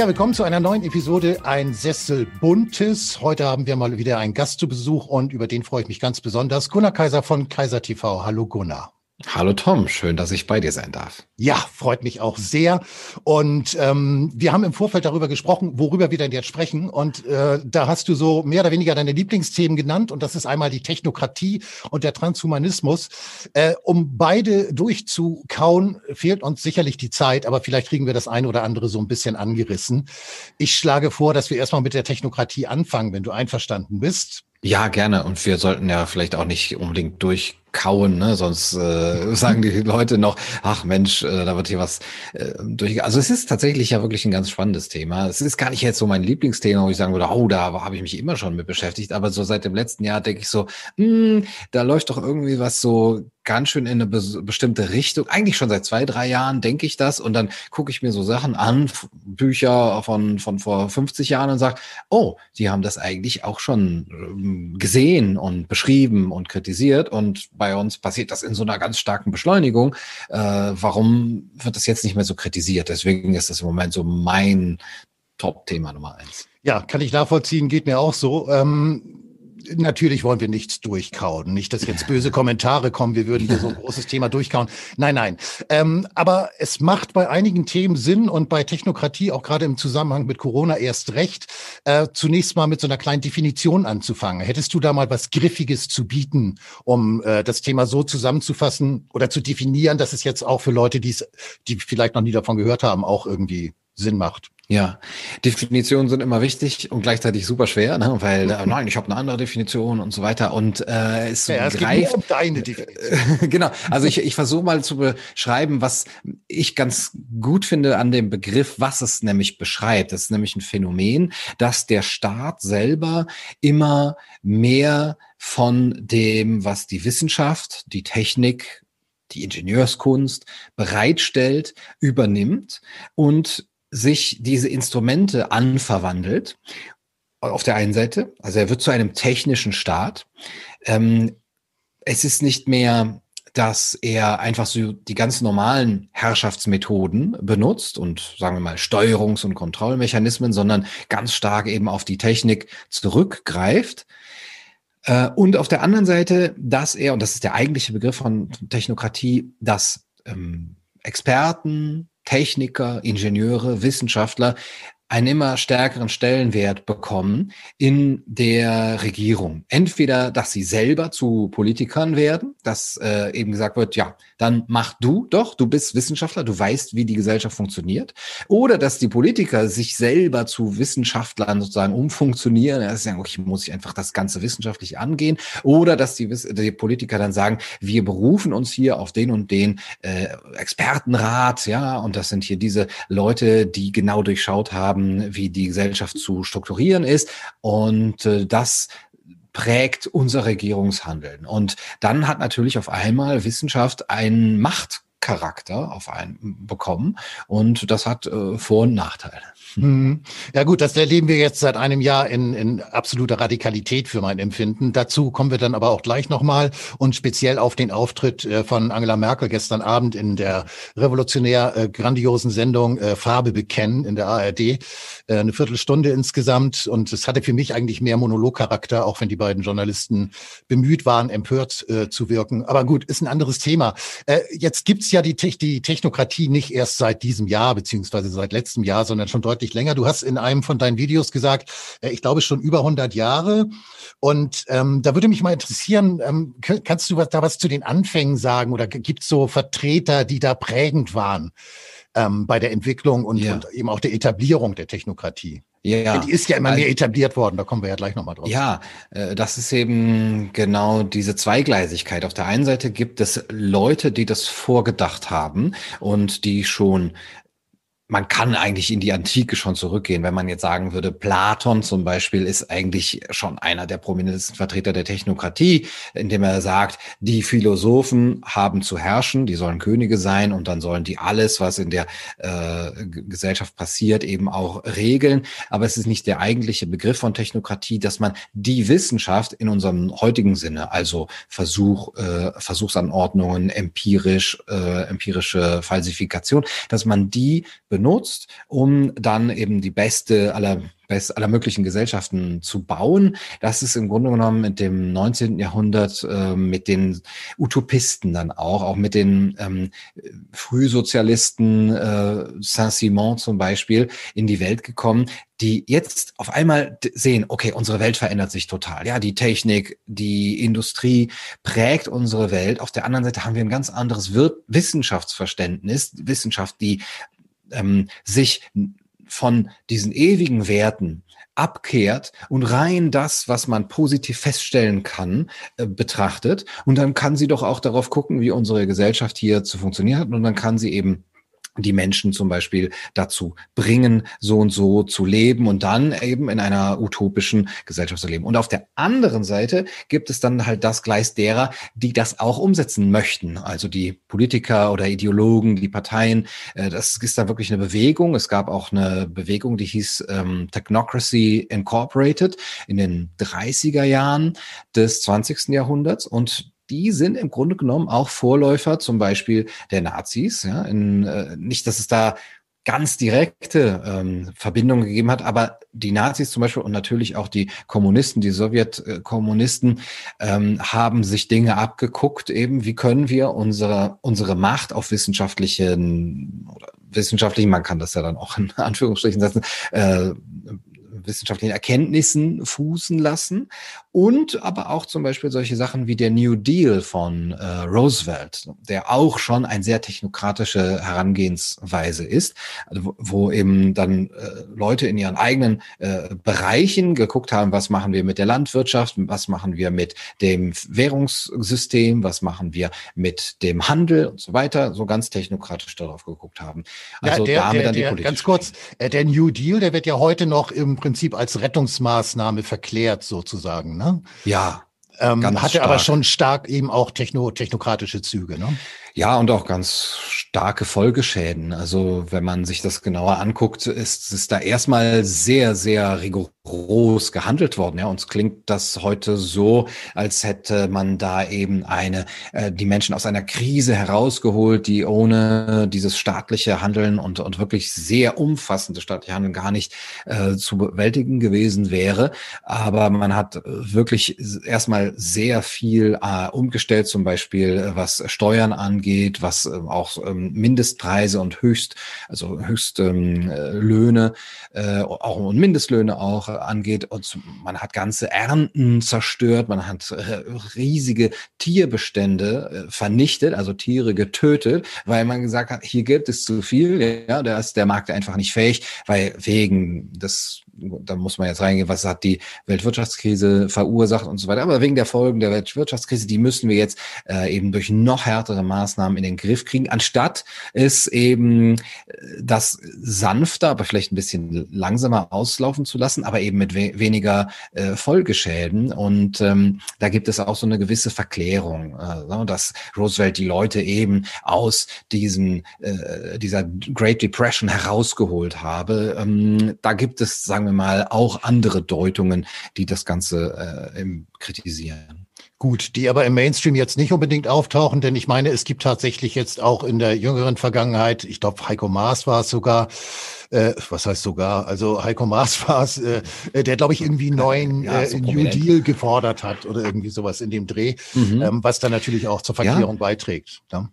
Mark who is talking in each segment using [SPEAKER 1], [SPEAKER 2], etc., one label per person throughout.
[SPEAKER 1] Ja, willkommen zu einer neuen Episode Ein Sessel Buntes. Heute haben wir mal wieder einen Gast zu Besuch und über den freue ich mich ganz besonders. Gunnar Kaiser von Kaiser TV. Hallo Gunnar.
[SPEAKER 2] Hallo Tom, schön, dass ich bei dir sein darf.
[SPEAKER 1] Ja, freut mich auch sehr. Und ähm, wir haben im Vorfeld darüber gesprochen, worüber wir denn jetzt sprechen. Und äh, da hast du so mehr oder weniger deine Lieblingsthemen genannt. Und das ist einmal die Technokratie und der Transhumanismus. Äh, um beide durchzukauen, fehlt uns sicherlich die Zeit, aber vielleicht kriegen wir das eine oder andere so ein bisschen angerissen. Ich schlage vor, dass wir erstmal mit der Technokratie anfangen, wenn du einverstanden bist.
[SPEAKER 2] Ja, gerne. Und wir sollten ja vielleicht auch nicht unbedingt durch kauen, ne? sonst äh, sagen die Leute noch, ach Mensch, äh, da wird hier was äh, durch. Also es ist tatsächlich ja wirklich ein ganz spannendes Thema. Es ist gar nicht jetzt so mein Lieblingsthema, wo ich sagen würde, oh, da habe ich mich immer schon mit beschäftigt, aber so seit dem letzten Jahr denke ich so, mh, hm, da läuft doch irgendwie was so ganz schön in eine be bestimmte Richtung. Eigentlich schon seit zwei, drei Jahren denke ich das und dann gucke ich mir so Sachen an, Bücher von, von vor 50 Jahren und sage, oh, die haben das eigentlich auch schon ähm, gesehen und beschrieben und kritisiert und bei uns passiert das in so einer ganz starken Beschleunigung. Äh, warum wird das jetzt nicht mehr so kritisiert? Deswegen ist das im Moment so mein Top-Thema Nummer eins.
[SPEAKER 1] Ja, kann ich nachvollziehen, geht mir auch so. Ähm natürlich wollen wir nichts durchkauen. Nicht, dass jetzt böse Kommentare kommen, wir würden hier so ein großes Thema durchkauen. Nein, nein. Ähm, aber es macht bei einigen Themen Sinn und bei Technokratie, auch gerade im Zusammenhang mit Corona, erst recht, äh, zunächst mal mit so einer kleinen Definition anzufangen. Hättest du da mal was Griffiges zu bieten, um äh, das Thema so zusammenzufassen oder zu definieren, dass es jetzt auch für Leute, die vielleicht noch nie davon gehört haben, auch irgendwie Sinn macht?
[SPEAKER 2] Ja, Definitionen sind immer wichtig und gleichzeitig super schwer, ne? weil äh, nein, ich habe eine andere Definition und so weiter und äh, es, ja, es greift um deine Definition. genau, also ich, ich versuche mal zu beschreiben, was ich ganz gut finde an dem Begriff, was es nämlich beschreibt. Das ist nämlich ein Phänomen, dass der Staat selber immer mehr von dem, was die Wissenschaft, die Technik, die Ingenieurskunst bereitstellt, übernimmt und sich diese Instrumente anverwandelt. Auf der einen Seite, also er wird zu einem technischen Staat. Ähm, es ist nicht mehr, dass er einfach so die ganz normalen Herrschaftsmethoden benutzt und sagen wir mal Steuerungs- und Kontrollmechanismen, sondern ganz stark eben auf die Technik zurückgreift. Äh, und auf der anderen Seite, dass er, und das ist der eigentliche Begriff von Technokratie, dass ähm, Experten, Techniker, Ingenieure, Wissenschaftler einen immer stärkeren Stellenwert bekommen in der Regierung. Entweder, dass sie selber zu Politikern werden, dass äh, eben gesagt wird, ja, dann mach du doch, du bist Wissenschaftler, du weißt, wie die Gesellschaft funktioniert. Oder dass die Politiker sich selber zu Wissenschaftlern sozusagen umfunktionieren, ja, sagen, okay, muss ich einfach das Ganze wissenschaftlich angehen. Oder dass die, die Politiker dann sagen, wir berufen uns hier auf den und den äh, Expertenrat, ja, und das sind hier diese Leute, die genau durchschaut haben, haben, wie die Gesellschaft zu strukturieren ist. Und äh, das prägt unser Regierungshandeln. Und dann hat natürlich auf einmal Wissenschaft einen Machtcharakter auf einen bekommen. Und das hat äh, Vor- und Nachteile.
[SPEAKER 1] Mhm. Ja gut, das erleben wir jetzt seit einem Jahr in, in absoluter Radikalität für mein Empfinden. Dazu kommen wir dann aber auch gleich nochmal und speziell auf den Auftritt äh, von Angela Merkel gestern Abend in der revolutionär äh, grandiosen Sendung äh, Farbe bekennen in der ARD. Eine Viertelstunde insgesamt und es hatte für mich eigentlich mehr Monologcharakter, auch wenn die beiden Journalisten bemüht waren, empört zu wirken. Aber gut, ist ein anderes Thema. Jetzt gibt's ja die, Te die Technokratie nicht erst seit diesem Jahr beziehungsweise seit letztem Jahr, sondern schon deutlich deutlich länger. Du hast in einem von deinen Videos gesagt, äh, ich glaube schon über 100 Jahre. Und ähm, da würde mich mal interessieren, ähm, kannst du was, da was zu den Anfängen sagen oder gibt es so Vertreter, die da prägend waren ähm, bei der Entwicklung und, ja. und eben auch der Etablierung der Technokratie? Ja, die ist ja immer mehr etabliert worden, da kommen wir ja gleich nochmal drauf.
[SPEAKER 2] Ja, äh, das ist eben genau diese Zweigleisigkeit. Auf der einen Seite gibt es Leute, die das vorgedacht haben und die schon man kann eigentlich in die Antike schon zurückgehen, wenn man jetzt sagen würde, Platon zum Beispiel ist eigentlich schon einer der prominentesten Vertreter der Technokratie, indem er sagt, die Philosophen haben zu herrschen, die sollen Könige sein und dann sollen die alles, was in der äh, Gesellschaft passiert, eben auch regeln. Aber es ist nicht der eigentliche Begriff von Technokratie, dass man die Wissenschaft in unserem heutigen Sinne, also Versuch, äh, Versuchsanordnungen, empirisch, äh, empirische Falsifikation, dass man die benutzt um dann eben die beste aller aller möglichen Gesellschaften zu bauen. Das ist im Grunde genommen mit dem 19. Jahrhundert äh, mit den Utopisten dann auch, auch mit den ähm, Frühsozialisten äh, Saint-Simon zum Beispiel in die Welt gekommen, die jetzt auf einmal sehen, okay, unsere Welt verändert sich total. Ja, die Technik, die Industrie prägt unsere Welt. Auf der anderen Seite haben wir ein ganz anderes Wissenschaftsverständnis, Wissenschaft, die ähm, sich von diesen ewigen Werten abkehrt und rein das, was man positiv feststellen kann, äh, betrachtet. Und dann kann sie doch auch darauf gucken, wie unsere Gesellschaft hier zu funktionieren hat. Und dann kann sie eben die Menschen zum Beispiel dazu bringen, so und so zu leben und dann eben in einer utopischen Gesellschaft zu leben. Und auf der anderen Seite gibt es dann halt das Gleis derer, die das auch umsetzen möchten. Also die Politiker oder Ideologen, die Parteien. Äh, das ist da wirklich eine Bewegung. Es gab auch eine Bewegung, die hieß ähm, Technocracy Incorporated in den 30er Jahren des 20. Jahrhunderts. Und die sind im Grunde genommen auch Vorläufer zum Beispiel der Nazis. Ja, in, äh, nicht, dass es da ganz direkte ähm, Verbindungen gegeben hat, aber die Nazis zum Beispiel und natürlich auch die Kommunisten, die Sowjetkommunisten ähm, haben sich Dinge abgeguckt, eben wie können wir unsere unsere Macht auf wissenschaftlichen oder wissenschaftlichen, man kann das ja dann auch in Anführungsstrichen setzen, äh, wissenschaftlichen Erkenntnissen fußen lassen und aber auch zum Beispiel solche Sachen wie der New Deal von äh, Roosevelt, der auch schon ein sehr technokratische Herangehensweise ist, also wo, wo eben dann äh, Leute in ihren eigenen äh, Bereichen geguckt haben, was machen wir mit der Landwirtschaft, was machen wir mit dem Währungssystem, was machen wir mit dem Handel und so weiter, so ganz technokratisch darauf geguckt haben.
[SPEAKER 1] Also ja, der, damit der, dann die der, Ganz kurz, äh, der New Deal, der wird ja heute noch im Prinzip als Rettungsmaßnahme verklärt sozusagen. Ne?
[SPEAKER 2] Ja.
[SPEAKER 1] Ähm, hatte stark. aber schon stark eben auch techno, technokratische Züge. Ne?
[SPEAKER 2] Ja, und auch ganz starke Folgeschäden. Also wenn man sich das genauer anguckt, ist es da erstmal sehr, sehr rigoros gehandelt worden. Ja, uns klingt das heute so, als hätte man da eben eine, äh, die Menschen aus einer Krise herausgeholt, die ohne dieses staatliche Handeln und, und wirklich sehr umfassende staatliche Handeln gar nicht äh, zu bewältigen gewesen wäre. Aber man hat wirklich erstmal sehr viel äh, umgestellt, zum Beispiel äh, was Steuern angeht was äh, auch ähm, Mindestpreise und Höchst, also Höchstlöhne, ähm, äh, auch und Mindestlöhne auch äh, angeht. Und man hat ganze Ernten zerstört, man hat äh, riesige Tierbestände äh, vernichtet, also Tiere getötet, weil man gesagt hat, hier gibt es zu viel, ja, da ist der Markt einfach nicht fähig, weil wegen des da muss man jetzt reingehen, was hat die Weltwirtschaftskrise verursacht und so weiter. Aber wegen der Folgen der Weltwirtschaftskrise, die müssen wir jetzt äh, eben durch noch härtere Maßnahmen in den Griff kriegen, anstatt es eben äh, das sanfter, aber vielleicht ein bisschen langsamer auslaufen zu lassen, aber eben mit we weniger äh, Folgeschäden. Und ähm, da gibt es auch so eine gewisse Verklärung, äh, dass Roosevelt die Leute eben aus diesem äh, dieser Great Depression herausgeholt habe. Ähm, da gibt es, sagen wir mal, auch andere Deutungen, die das Ganze äh, kritisieren.
[SPEAKER 1] Gut, die aber im Mainstream jetzt nicht unbedingt auftauchen, denn ich meine, es gibt tatsächlich jetzt auch in der jüngeren Vergangenheit, ich glaube, Heiko Maas war es sogar, äh, was heißt sogar, also Heiko Maas war es, äh, der, glaube ich, irgendwie neuen ja, so äh, New Deal gefordert hat oder irgendwie sowas in dem Dreh, mhm. ähm, was dann natürlich auch zur Verklärung ja. beiträgt. Ja?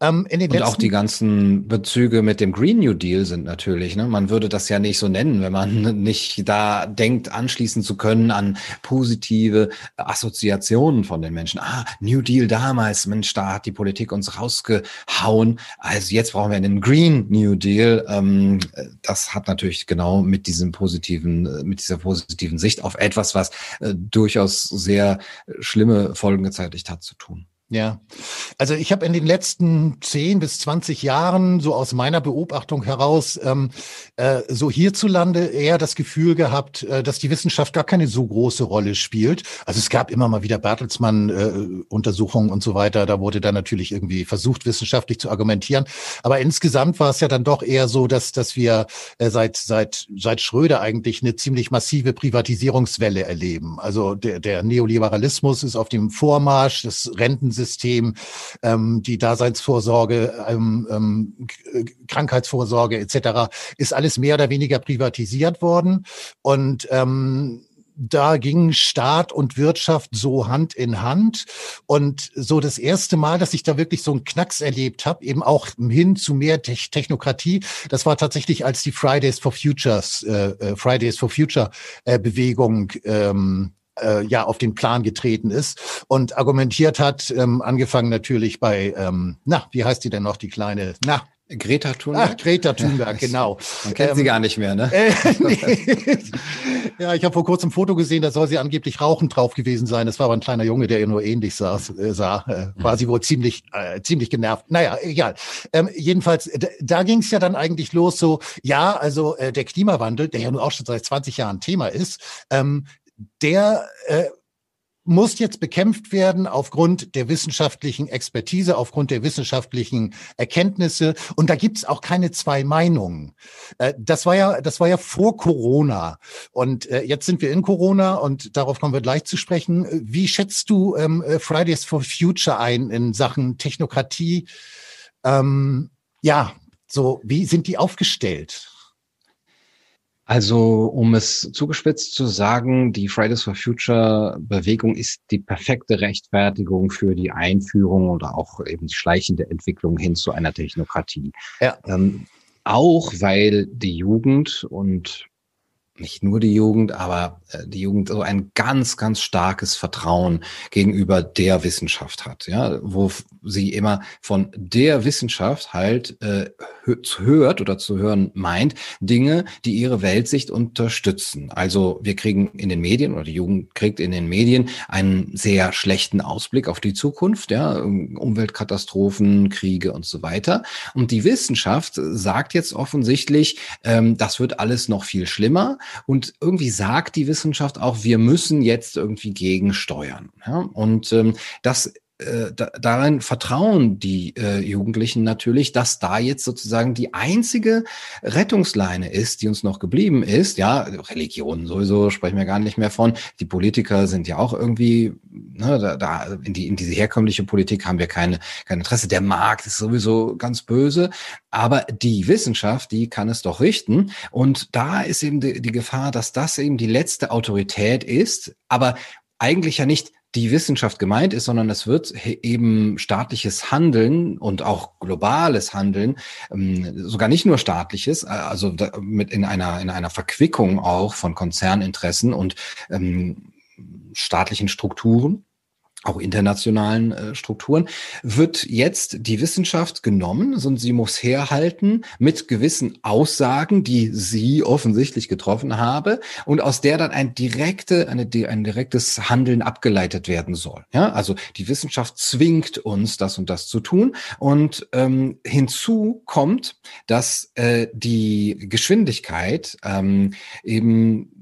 [SPEAKER 2] Ähm, und auch die ganzen Bezüge mit dem Green New Deal sind natürlich, ne? man würde das ja nicht so nennen, wenn man nicht da denkt, anschließen zu können an positive Assoziationen von den Menschen. Ah, New Deal damals, Mensch, da hat die Politik uns rausgehauen. Also jetzt brauchen wir einen Green New Deal. Ähm, das hat natürlich genau mit diesem positiven, mit dieser positiven Sicht auf etwas, was äh, durchaus sehr schlimme Folgen gezeitigt hat, zu tun.
[SPEAKER 1] Ja, also ich habe in den letzten 10 bis 20 Jahren so aus meiner Beobachtung heraus ähm, äh, so hierzulande eher das Gefühl gehabt, äh, dass die Wissenschaft gar keine so große Rolle spielt. Also es gab immer mal wieder Bertelsmann-Untersuchungen äh, und so weiter. Da wurde dann natürlich irgendwie versucht, wissenschaftlich zu argumentieren. Aber insgesamt war es ja dann doch eher so, dass, dass wir äh, seit, seit, seit Schröder eigentlich eine ziemlich massive Privatisierungswelle erleben. Also der, der Neoliberalismus ist auf dem Vormarsch, das Renten Rentensystem, ähm, die Daseinsvorsorge, ähm, ähm, Krankheitsvorsorge etc. ist alles mehr oder weniger privatisiert worden und ähm, da ging Staat und Wirtschaft so Hand in Hand. Und so das erste Mal, dass ich da wirklich so einen Knacks erlebt habe, eben auch hin zu mehr Te Technokratie, das war tatsächlich, als die Fridays for Futures, äh, äh Fridays for Future äh, Bewegung ähm, äh, ja auf den Plan getreten ist und argumentiert hat, ähm, angefangen natürlich bei, ähm, na, wie heißt die denn noch, die kleine, na,
[SPEAKER 2] Greta Thunberg?
[SPEAKER 1] Ach, Greta Thunberg, ja, genau.
[SPEAKER 2] Man kennt ähm, sie gar nicht mehr, ne? Äh,
[SPEAKER 1] nee. ja, ich habe vor kurzem ein Foto gesehen, da soll sie angeblich rauchend drauf gewesen sein. Das war aber ein kleiner Junge, der ihr nur ähnlich sah. Äh, sah. Äh, war sie wohl ziemlich, äh, ziemlich genervt. Naja, egal. Ähm, jedenfalls, da, da ging es ja dann eigentlich los so, ja, also äh, der Klimawandel, der ja nun auch schon seit 20 Jahren Thema ist, ähm, der äh, muss jetzt bekämpft werden aufgrund der wissenschaftlichen Expertise, aufgrund der wissenschaftlichen Erkenntnisse. Und da gibt's auch keine zwei Meinungen. Äh, das war ja, das war ja vor Corona. Und äh, jetzt sind wir in Corona und darauf kommen wir gleich zu sprechen. Wie schätzt du ähm, äh, Fridays for Future ein in Sachen Technokratie? Ähm, ja, so, wie sind die aufgestellt?
[SPEAKER 2] Also, um es zugespitzt zu sagen, die Fridays for Future Bewegung ist die perfekte Rechtfertigung für die Einführung oder auch eben die schleichende Entwicklung hin zu einer Technokratie. Ja. Ähm, auch weil die Jugend und nicht nur die Jugend, aber äh, die Jugend so ein ganz, ganz starkes Vertrauen gegenüber der Wissenschaft hat, ja, wo sie immer von der Wissenschaft halt äh, hört oder zu hören meint, Dinge, die ihre Weltsicht unterstützen. Also wir kriegen in den Medien oder die Jugend kriegt in den Medien einen sehr schlechten Ausblick auf die Zukunft, ja, Umweltkatastrophen, Kriege und so weiter. Und die Wissenschaft sagt jetzt offensichtlich, ähm, das wird alles noch viel schlimmer. Und irgendwie sagt die Wissenschaft auch, wir müssen jetzt irgendwie gegensteuern. Ja? Und ähm, das äh, da, darin vertrauen die äh, Jugendlichen natürlich, dass da jetzt sozusagen die einzige Rettungsleine ist, die uns noch geblieben ist. Ja, Religion sowieso sprechen wir gar nicht mehr von. Die Politiker sind ja auch irgendwie, ne, da, da in, die, in diese herkömmliche Politik haben wir keine, kein Interesse. Der Markt ist sowieso ganz böse, aber die Wissenschaft, die kann es doch richten. Und da ist eben die, die Gefahr, dass das eben die letzte Autorität ist, aber eigentlich ja nicht die Wissenschaft gemeint ist, sondern es wird eben staatliches Handeln und auch globales Handeln, ähm, sogar nicht nur staatliches, äh, also mit in einer, in einer Verquickung auch von Konzerninteressen und ähm, staatlichen Strukturen auch internationalen äh, Strukturen, wird jetzt die Wissenschaft genommen und sie muss herhalten mit gewissen Aussagen, die sie offensichtlich getroffen habe und aus der dann ein direkte, eine, ein direktes Handeln abgeleitet werden soll. Ja, also die Wissenschaft zwingt uns, das und das zu tun und ähm, hinzu kommt, dass äh, die Geschwindigkeit ähm, eben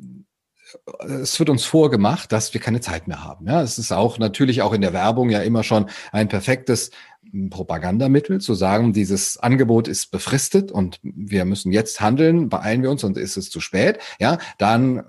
[SPEAKER 2] es wird uns vorgemacht, dass wir keine Zeit mehr haben. Ja, es ist auch natürlich auch in der Werbung ja immer schon ein perfektes Propagandamittel, zu sagen, dieses Angebot ist befristet und wir müssen jetzt handeln, beeilen wir uns und ist es zu spät, ja, dann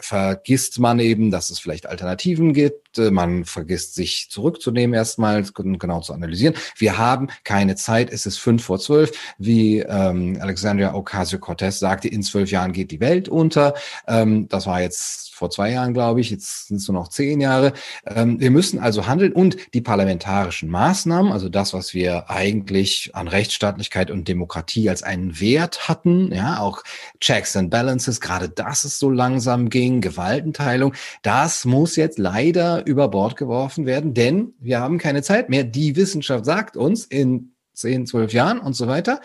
[SPEAKER 2] vergisst man eben, dass es vielleicht Alternativen gibt, man vergisst sich zurückzunehmen erstmal, genau zu analysieren. Wir haben keine Zeit, es ist fünf vor zwölf, wie ähm, Alexandria Ocasio-Cortez sagte, in zwölf Jahren geht die Welt unter. Ähm, das war jetzt vor zwei Jahren, glaube ich, jetzt sind es nur noch zehn Jahre. Ähm, wir müssen also handeln und die parlamentarischen Maßnahmen, also das, was wir eigentlich an Rechtsstaatlichkeit und Demokratie als einen Wert hatten, ja, auch Checks and Balances, gerade dass es so langsam ging, Gewaltenteilung, das muss jetzt leider über Bord geworfen werden, denn wir haben keine Zeit mehr. Die Wissenschaft sagt uns in zehn, zwölf Jahren und so weiter.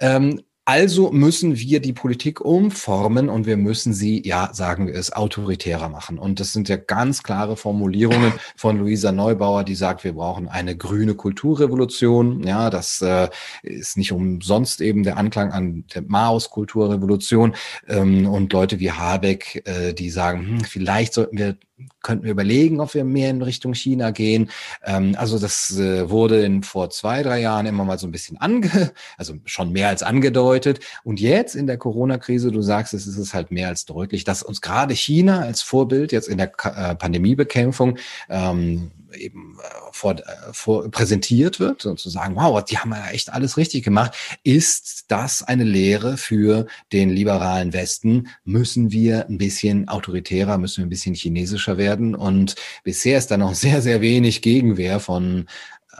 [SPEAKER 2] Ähm, also müssen wir die Politik umformen und wir müssen sie, ja, sagen wir es, autoritärer machen. Und das sind ja ganz klare Formulierungen von Luisa Neubauer, die sagt, wir brauchen eine grüne Kulturrevolution. Ja, das äh, ist nicht umsonst eben der Anklang an der Maus-Kulturrevolution. Ähm, und Leute wie Habeck, äh, die sagen, hm, vielleicht sollten wir könnten wir überlegen, ob wir mehr in Richtung China gehen. Ähm, also das äh, wurde in, vor zwei, drei Jahren immer mal so ein bisschen ange, also schon mehr als angedeutet. Und jetzt in der Corona-Krise, du sagst, es ist es halt mehr als deutlich, dass uns gerade China als Vorbild jetzt in der äh, Pandemiebekämpfung ähm, eben äh, vor, äh, vor präsentiert wird und zu sagen, wow, die haben ja echt alles richtig gemacht, ist das eine Lehre für den liberalen Westen. Müssen wir ein bisschen autoritärer, müssen wir ein bisschen chinesischer werden. Und bisher ist da noch sehr, sehr wenig Gegenwehr von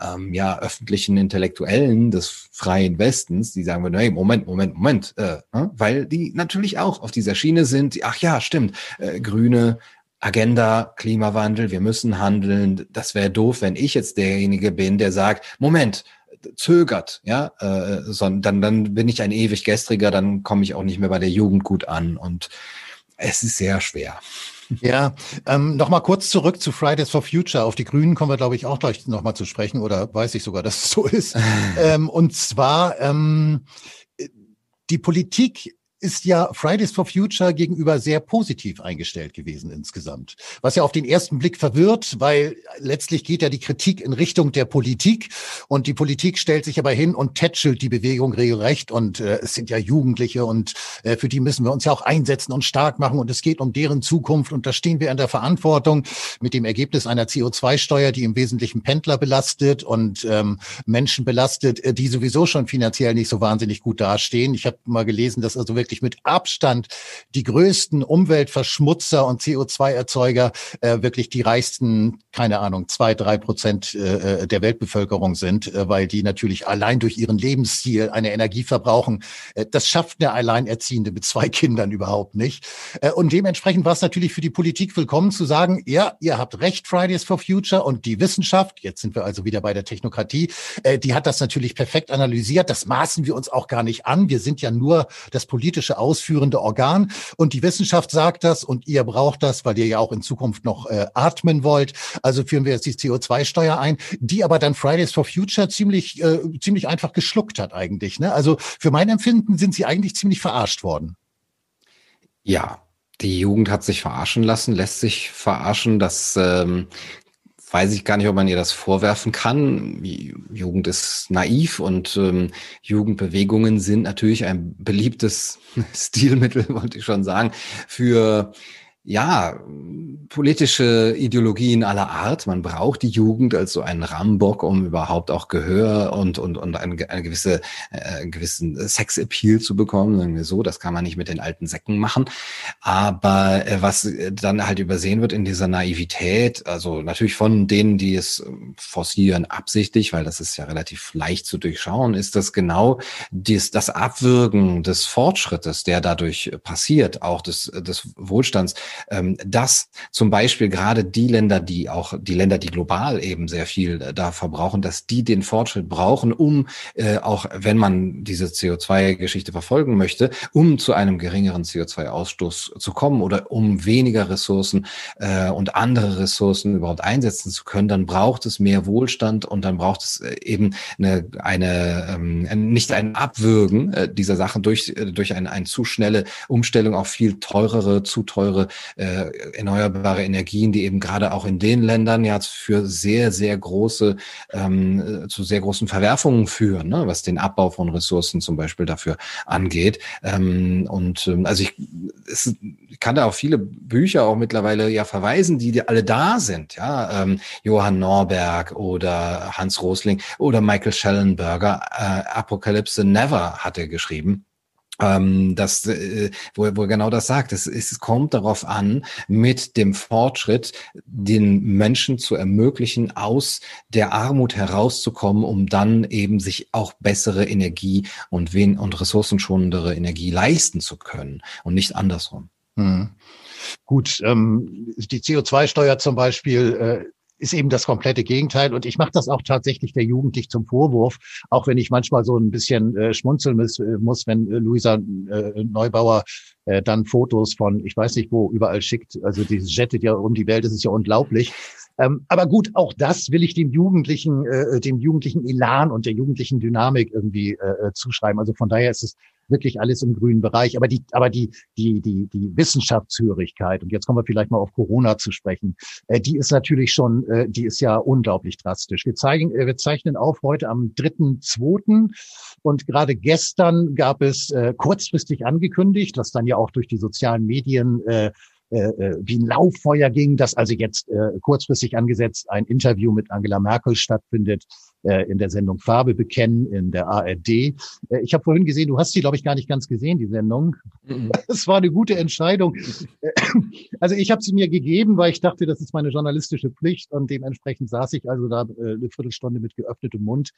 [SPEAKER 2] ähm, ja, öffentlichen Intellektuellen des freien Westens, die sagen hey, Moment, Moment, Moment, äh, äh, weil die natürlich auch auf dieser Schiene sind, ach ja, stimmt, äh, Grüne, Agenda, Klimawandel, wir müssen handeln. Das wäre doof, wenn ich jetzt derjenige bin, der sagt, Moment, zögert, ja, äh, sondern dann, dann bin ich ein ewig gestriger, dann komme ich auch nicht mehr bei der Jugend gut an und es ist sehr schwer.
[SPEAKER 1] Ja, ähm, nochmal kurz zurück zu Fridays for Future. Auf die Grünen kommen wir, glaube ich, auch gleich nochmal zu sprechen oder weiß ich sogar, dass es so ist. ähm, und zwar ähm, die Politik ist ja Fridays for Future gegenüber sehr positiv eingestellt gewesen insgesamt. Was ja auf den ersten Blick verwirrt, weil letztlich geht ja die Kritik in Richtung der Politik und die Politik stellt sich aber hin und tätschelt die Bewegung regelrecht und äh, es sind ja Jugendliche und äh, für die müssen wir uns ja auch einsetzen und stark machen und es geht um deren Zukunft und da stehen wir in der Verantwortung mit dem Ergebnis einer CO2-Steuer, die im Wesentlichen Pendler belastet und ähm, Menschen belastet, äh, die sowieso schon finanziell nicht so wahnsinnig gut dastehen. Ich habe mal gelesen, dass also wirklich mit Abstand die größten Umweltverschmutzer und CO2-Erzeuger äh, wirklich die reichsten, keine Ahnung, zwei, drei Prozent äh, äh, der Weltbevölkerung sind, äh, weil die natürlich allein durch ihren Lebensstil eine Energie verbrauchen. Äh, das schafft eine Alleinerziehende mit zwei Kindern überhaupt nicht. Äh, und dementsprechend war es natürlich für die Politik willkommen zu sagen, ja, ihr habt recht, Fridays for Future und die Wissenschaft, jetzt sind wir also wieder bei der Technokratie, äh, die hat das natürlich perfekt analysiert. Das maßen wir uns auch gar nicht an. Wir sind ja nur das politische politische ausführende Organ. Und die Wissenschaft sagt das und ihr braucht das, weil ihr ja auch in Zukunft noch äh, atmen wollt. Also führen wir jetzt die CO2-Steuer ein, die aber dann Fridays for Future ziemlich, äh, ziemlich einfach geschluckt hat eigentlich. Ne? Also für mein Empfinden sind sie eigentlich ziemlich verarscht worden.
[SPEAKER 2] Ja, die Jugend hat sich verarschen lassen, lässt sich verarschen. Das ähm, weiß ich gar nicht, ob man ihr das vorwerfen kann. Jugend ist naiv und ähm, Jugendbewegungen sind natürlich ein beliebtes Stilmittel, wollte ich schon sagen, für ja, politische Ideologien aller Art. Man braucht die Jugend als so einen Rambock, um überhaupt auch Gehör und, und, und eine, eine gewisse, äh, gewissen Sexappeal zu bekommen. Sagen wir so, das kann man nicht mit den alten Säcken machen. Aber äh, was dann halt übersehen wird in dieser Naivität, also natürlich von denen, die es forcieren, absichtlich, weil das ist ja relativ leicht zu durchschauen, ist das genau dies, das Abwürgen des Fortschrittes, der dadurch passiert, auch des, des Wohlstands, ähm, dass zum Beispiel gerade die Länder, die auch die Länder, die global eben sehr viel äh, da verbrauchen, dass die den Fortschritt brauchen, um äh, auch wenn man diese CO2-Geschichte verfolgen möchte, um zu einem geringeren CO2-Ausstoß zu kommen oder um weniger Ressourcen äh, und andere Ressourcen überhaupt einsetzen zu können, dann braucht es mehr Wohlstand und dann braucht es eben eine, eine ähm, nicht ein Abwürgen dieser Sachen durch, durch eine, eine zu schnelle Umstellung auf viel teurere, zu teure äh, erneuerbare Energien, die eben gerade auch in den Ländern ja für sehr, sehr große, ähm, äh, zu sehr großen Verwerfungen führen, ne? was den Abbau von Ressourcen zum Beispiel dafür angeht. Ähm, und ähm, also ich, es, ich kann da auch viele Bücher auch mittlerweile ja verweisen, die alle da sind, ja, ähm, Johann Norberg oder Hans Rosling oder Michael Schellenberger, äh, Apokalypse Never hat er geschrieben ähm, das, äh, wo, wo er genau das sagt. Es, es kommt darauf an, mit dem Fortschritt den Menschen zu ermöglichen, aus der Armut herauszukommen, um dann eben sich auch bessere Energie und, wen und ressourcenschonendere Energie leisten zu können und nicht andersrum. Hm.
[SPEAKER 1] Gut, ähm, die CO2-Steuer zum Beispiel äh, ist eben das komplette Gegenteil. Und ich mache das auch tatsächlich der Jugend nicht zum Vorwurf, auch wenn ich manchmal so ein bisschen äh, schmunzeln muss, äh, muss wenn äh, Luisa äh, Neubauer äh, dann Fotos von, ich weiß nicht wo, überall schickt. Also die jettet ja um die Welt, das ist ja unglaublich. Ähm, aber gut, auch das will ich dem Jugendlichen, äh, dem jugendlichen Elan und der jugendlichen Dynamik irgendwie äh, äh zuschreiben. Also von daher ist es wirklich alles im grünen Bereich. Aber die, aber die, die, die, die Wissenschaftshörigkeit, und jetzt kommen wir vielleicht mal auf Corona zu sprechen, äh, die ist natürlich schon, äh, die ist ja unglaublich drastisch. Wir zeigen, äh, wir zeichnen auf heute am 3.2. Und gerade gestern gab es äh, kurzfristig angekündigt, was dann ja auch durch die sozialen Medien äh, äh, äh, wie ein Lauffeuer ging, dass also jetzt äh, kurzfristig angesetzt ein Interview mit Angela Merkel stattfindet äh, in der Sendung Farbe bekennen in der ARD. Äh, ich habe vorhin gesehen, du hast die, glaube ich, gar nicht ganz gesehen, die Sendung. Mhm. Es war eine gute Entscheidung. Äh, also ich habe sie mir gegeben, weil ich dachte, das ist meine journalistische Pflicht und dementsprechend saß ich also da äh, eine Viertelstunde mit geöffnetem Mund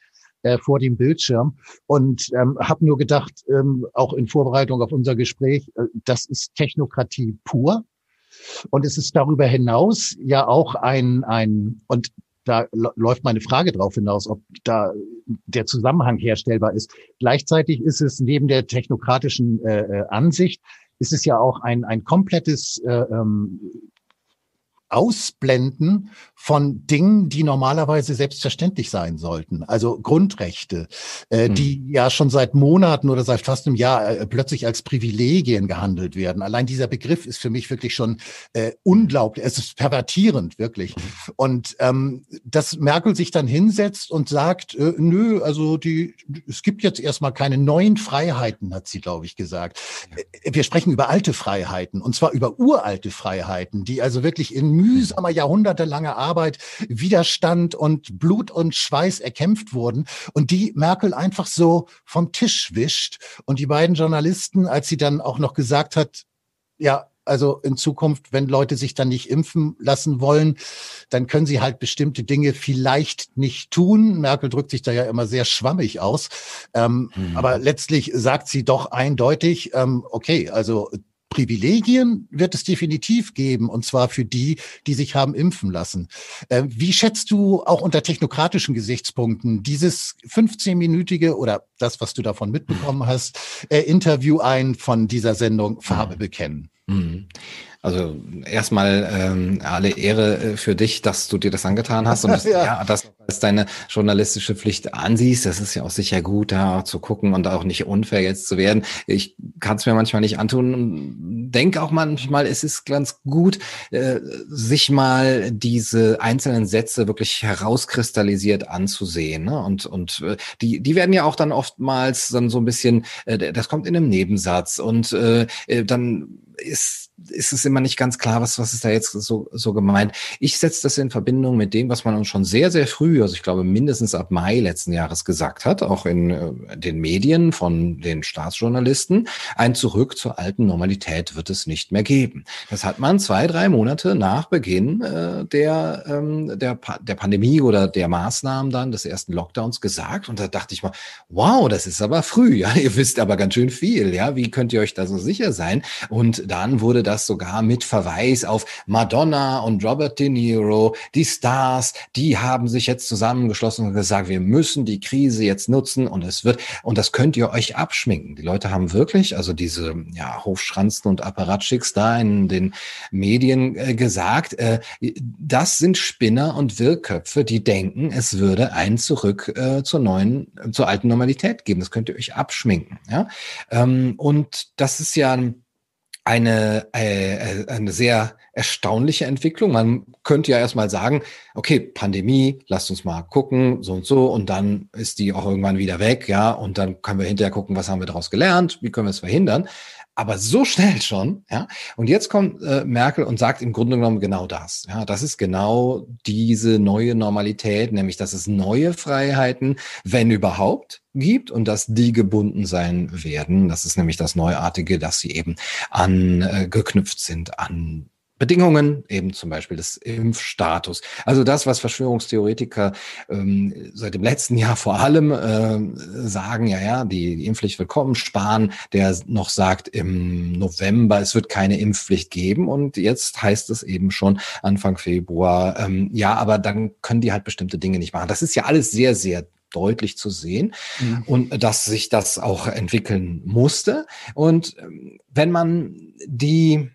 [SPEAKER 1] äh, vor dem Bildschirm und ähm, habe nur gedacht, ähm, auch in Vorbereitung auf unser Gespräch, äh, das ist Technokratie pur. Und es ist darüber hinaus ja auch ein, ein, und da läuft meine Frage drauf hinaus, ob da der Zusammenhang herstellbar ist. Gleichzeitig ist es neben der technokratischen äh, äh Ansicht, ist es ja auch ein, ein komplettes äh, ähm, Ausblenden von Dingen, die normalerweise selbstverständlich sein sollten. Also Grundrechte, äh, hm. die ja schon seit Monaten oder seit fast einem Jahr äh, plötzlich als Privilegien gehandelt werden. Allein dieser Begriff ist für mich wirklich schon äh, unglaublich. Es ist pervertierend, wirklich. Und ähm, dass Merkel sich dann hinsetzt und sagt, äh, nö, also die, es gibt jetzt erstmal keine neuen Freiheiten, hat sie, glaube ich, gesagt. Äh, wir sprechen über alte Freiheiten und zwar über uralte Freiheiten, die also wirklich in mühsamer, jahrhundertelanger Arbeit, Widerstand und Blut und Schweiß erkämpft wurden und die Merkel einfach so vom Tisch wischt. Und die beiden Journalisten, als sie dann auch noch gesagt hat, ja, also in Zukunft, wenn Leute sich dann nicht impfen lassen wollen, dann können sie halt bestimmte Dinge vielleicht nicht tun. Merkel drückt sich da ja immer sehr schwammig aus. Ähm, mhm. Aber letztlich sagt sie doch eindeutig, ähm, okay, also Privilegien wird es definitiv geben, und zwar für die, die sich haben impfen lassen. Äh, wie schätzt du auch unter technokratischen Gesichtspunkten dieses 15-minütige oder das, was du davon mitbekommen hast, äh, Interview ein von dieser Sendung Farbe bekennen? Mhm.
[SPEAKER 2] Also erstmal ähm, alle Ehre äh, für dich, dass du dir das angetan hast und das, ja. ja, das als deine journalistische Pflicht ansiehst. Das ist ja auch sicher gut, da zu gucken und auch nicht unfair jetzt zu werden. Ich kann es mir manchmal nicht antun. Denke auch manchmal, es ist ganz gut, äh, sich mal diese einzelnen Sätze wirklich herauskristallisiert anzusehen. Ne? Und, und äh, die, die werden ja auch dann oftmals dann so ein bisschen, äh, das kommt in einem Nebensatz und äh, äh dann ist ist es immer nicht ganz klar, was, was ist da jetzt so, so gemeint. Ich setze das in Verbindung mit dem, was man uns schon sehr, sehr früh, also ich glaube mindestens ab Mai letzten Jahres gesagt hat, auch in äh, den Medien von den Staatsjournalisten. Ein Zurück zur alten Normalität wird es nicht mehr geben. Das hat man zwei, drei Monate nach Beginn äh, der, ähm, der, pa der Pandemie oder der Maßnahmen dann des ersten Lockdowns gesagt. Und da dachte ich mal, wow, das ist aber früh. Ja, ihr wisst aber ganz schön viel. Ja, wie könnt ihr euch da so sicher sein? Und dann wurde das sogar mit Verweis auf Madonna und Robert De Niro, die Stars, die haben sich jetzt zusammengeschlossen und gesagt, wir müssen die Krise jetzt nutzen und es wird, und das könnt ihr euch abschminken. Die Leute haben wirklich, also diese ja, Hofschranzen und Apparatschicks da in den Medien äh, gesagt, äh, das sind Spinner und Wirrköpfe, die denken, es würde ein Zurück äh, zur neuen, zur alten Normalität geben. Das könnt ihr euch abschminken. Ja? Ähm, und das ist ja eine, äh, eine sehr erstaunliche Entwicklung. Man könnte ja erstmal sagen, okay, Pandemie, lasst uns mal gucken, so und so, und dann ist die auch irgendwann wieder weg, ja, und dann können wir hinterher gucken, was haben wir daraus gelernt, wie können wir es verhindern aber so schnell schon, ja. Und jetzt kommt äh, Merkel und sagt im Grunde genommen genau das. Ja, das ist genau diese neue Normalität, nämlich dass es neue Freiheiten, wenn überhaupt, gibt und dass die gebunden sein werden. Das ist nämlich das Neuartige, dass sie eben angeknüpft äh, sind an Bedingungen, eben zum Beispiel des Impfstatus. Also das, was Verschwörungstheoretiker ähm, seit dem letzten Jahr vor allem äh, sagen, ja, ja, die, die Impfpflicht wird kommen. Spahn, der noch sagt im November, es wird keine Impfpflicht geben. Und jetzt heißt es eben schon Anfang Februar, ähm, ja, aber dann können die halt bestimmte Dinge nicht machen. Das ist ja alles sehr, sehr deutlich zu sehen mhm. und dass sich das auch entwickeln musste. Und ähm, wenn man die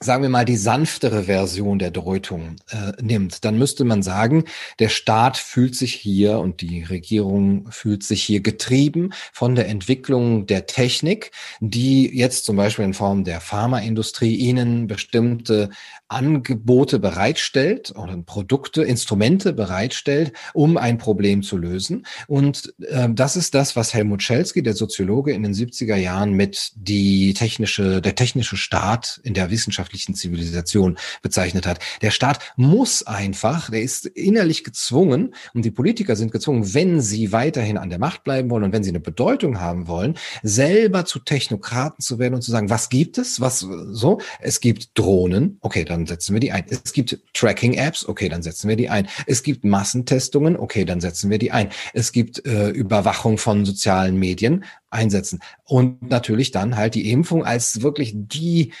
[SPEAKER 2] sagen wir mal, die sanftere Version der Deutung äh, nimmt, dann müsste man sagen, der Staat fühlt sich hier und die Regierung fühlt sich hier getrieben von der Entwicklung der Technik, die jetzt zum Beispiel in Form der Pharmaindustrie ihnen bestimmte Angebote bereitstellt oder Produkte, Instrumente bereitstellt, um ein Problem zu lösen. Und äh, das ist das, was Helmut Schelsky, der Soziologe in den 70er Jahren mit die technische, der technische Staat in der Wissenschaft wissenschaftlichen Zivilisation bezeichnet hat. Der Staat muss einfach, der ist innerlich gezwungen und die Politiker sind gezwungen, wenn sie weiterhin an der Macht bleiben wollen und wenn sie eine Bedeutung haben wollen, selber zu Technokraten zu werden und zu sagen, was gibt es? Was so? Es gibt Drohnen, okay, dann setzen wir die ein. Es gibt Tracking-Apps, okay, dann setzen wir die ein. Es gibt Massentestungen, okay, dann setzen wir die ein. Es gibt äh, Überwachung von sozialen Medien, einsetzen. Und natürlich dann halt die Impfung als wirklich die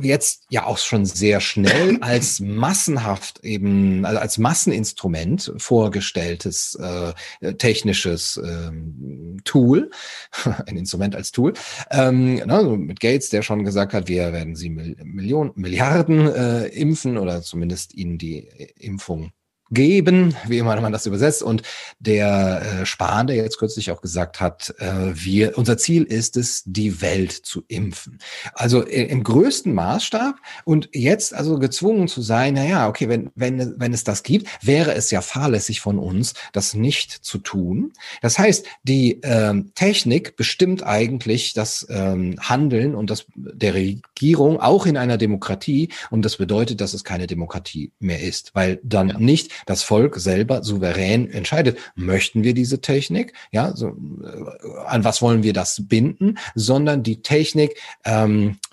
[SPEAKER 2] jetzt ja auch schon sehr schnell als massenhaft eben, also als Masseninstrument vorgestelltes äh, technisches ähm, Tool, ein Instrument als Tool, ähm, ne, mit Gates, der schon gesagt hat, wir werden sie Millionen, Milliarden äh, impfen oder zumindest ihnen die Impfung geben, wie immer man das übersetzt. Und der äh, Spahn, der jetzt kürzlich auch gesagt hat, äh, wir, unser Ziel ist es, die Welt zu impfen. Also äh, im größten Maßstab und jetzt also gezwungen zu sein, na ja, okay, wenn, wenn, wenn es das gibt, wäre es ja fahrlässig von uns, das nicht zu tun. Das heißt, die ähm, Technik bestimmt eigentlich das ähm, Handeln und das der Regierung auch in einer Demokratie. Und das bedeutet, dass es keine Demokratie mehr ist, weil dann ja. nicht das Volk selber souverän entscheidet, möchten wir diese Technik, ja, so, äh, an was wollen wir das binden, sondern die Technik ähm, äh,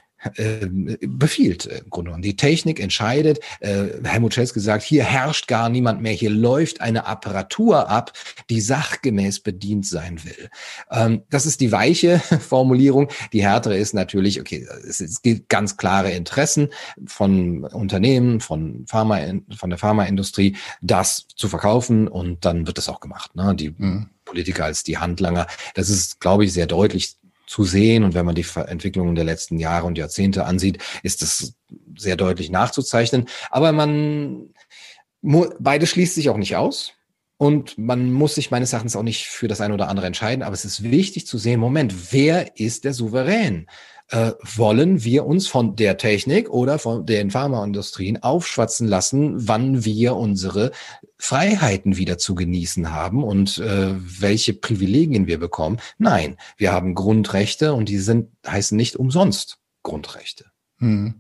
[SPEAKER 2] befiehlt im Grunde genommen. Die Technik entscheidet. Äh, Helmut Schels gesagt, hier herrscht gar niemand mehr. Hier läuft eine Apparatur ab, die sachgemäß bedient sein will. Ähm, das ist die weiche Formulierung. Die härtere ist natürlich, okay, es, es gibt ganz klare Interessen von Unternehmen, von Pharma, von der Pharmaindustrie, das zu verkaufen und dann wird das auch gemacht. Ne? Die mhm. Politiker als die Handlanger. Das ist, glaube ich, sehr deutlich zu sehen. Und wenn man die Entwicklungen der letzten Jahre und Jahrzehnte ansieht, ist das sehr deutlich nachzuzeichnen. Aber man, beide schließt sich auch nicht aus. Und man muss sich meines Erachtens auch nicht für das eine oder andere entscheiden. Aber es ist wichtig zu sehen, Moment, wer ist der Souverän? Äh, wollen wir uns von der Technik oder von den Pharmaindustrien aufschwatzen lassen, wann wir unsere Freiheiten wieder zu genießen haben und äh, welche Privilegien wir bekommen. Nein, wir haben Grundrechte und die sind heißen nicht umsonst Grundrechte.
[SPEAKER 1] Hm.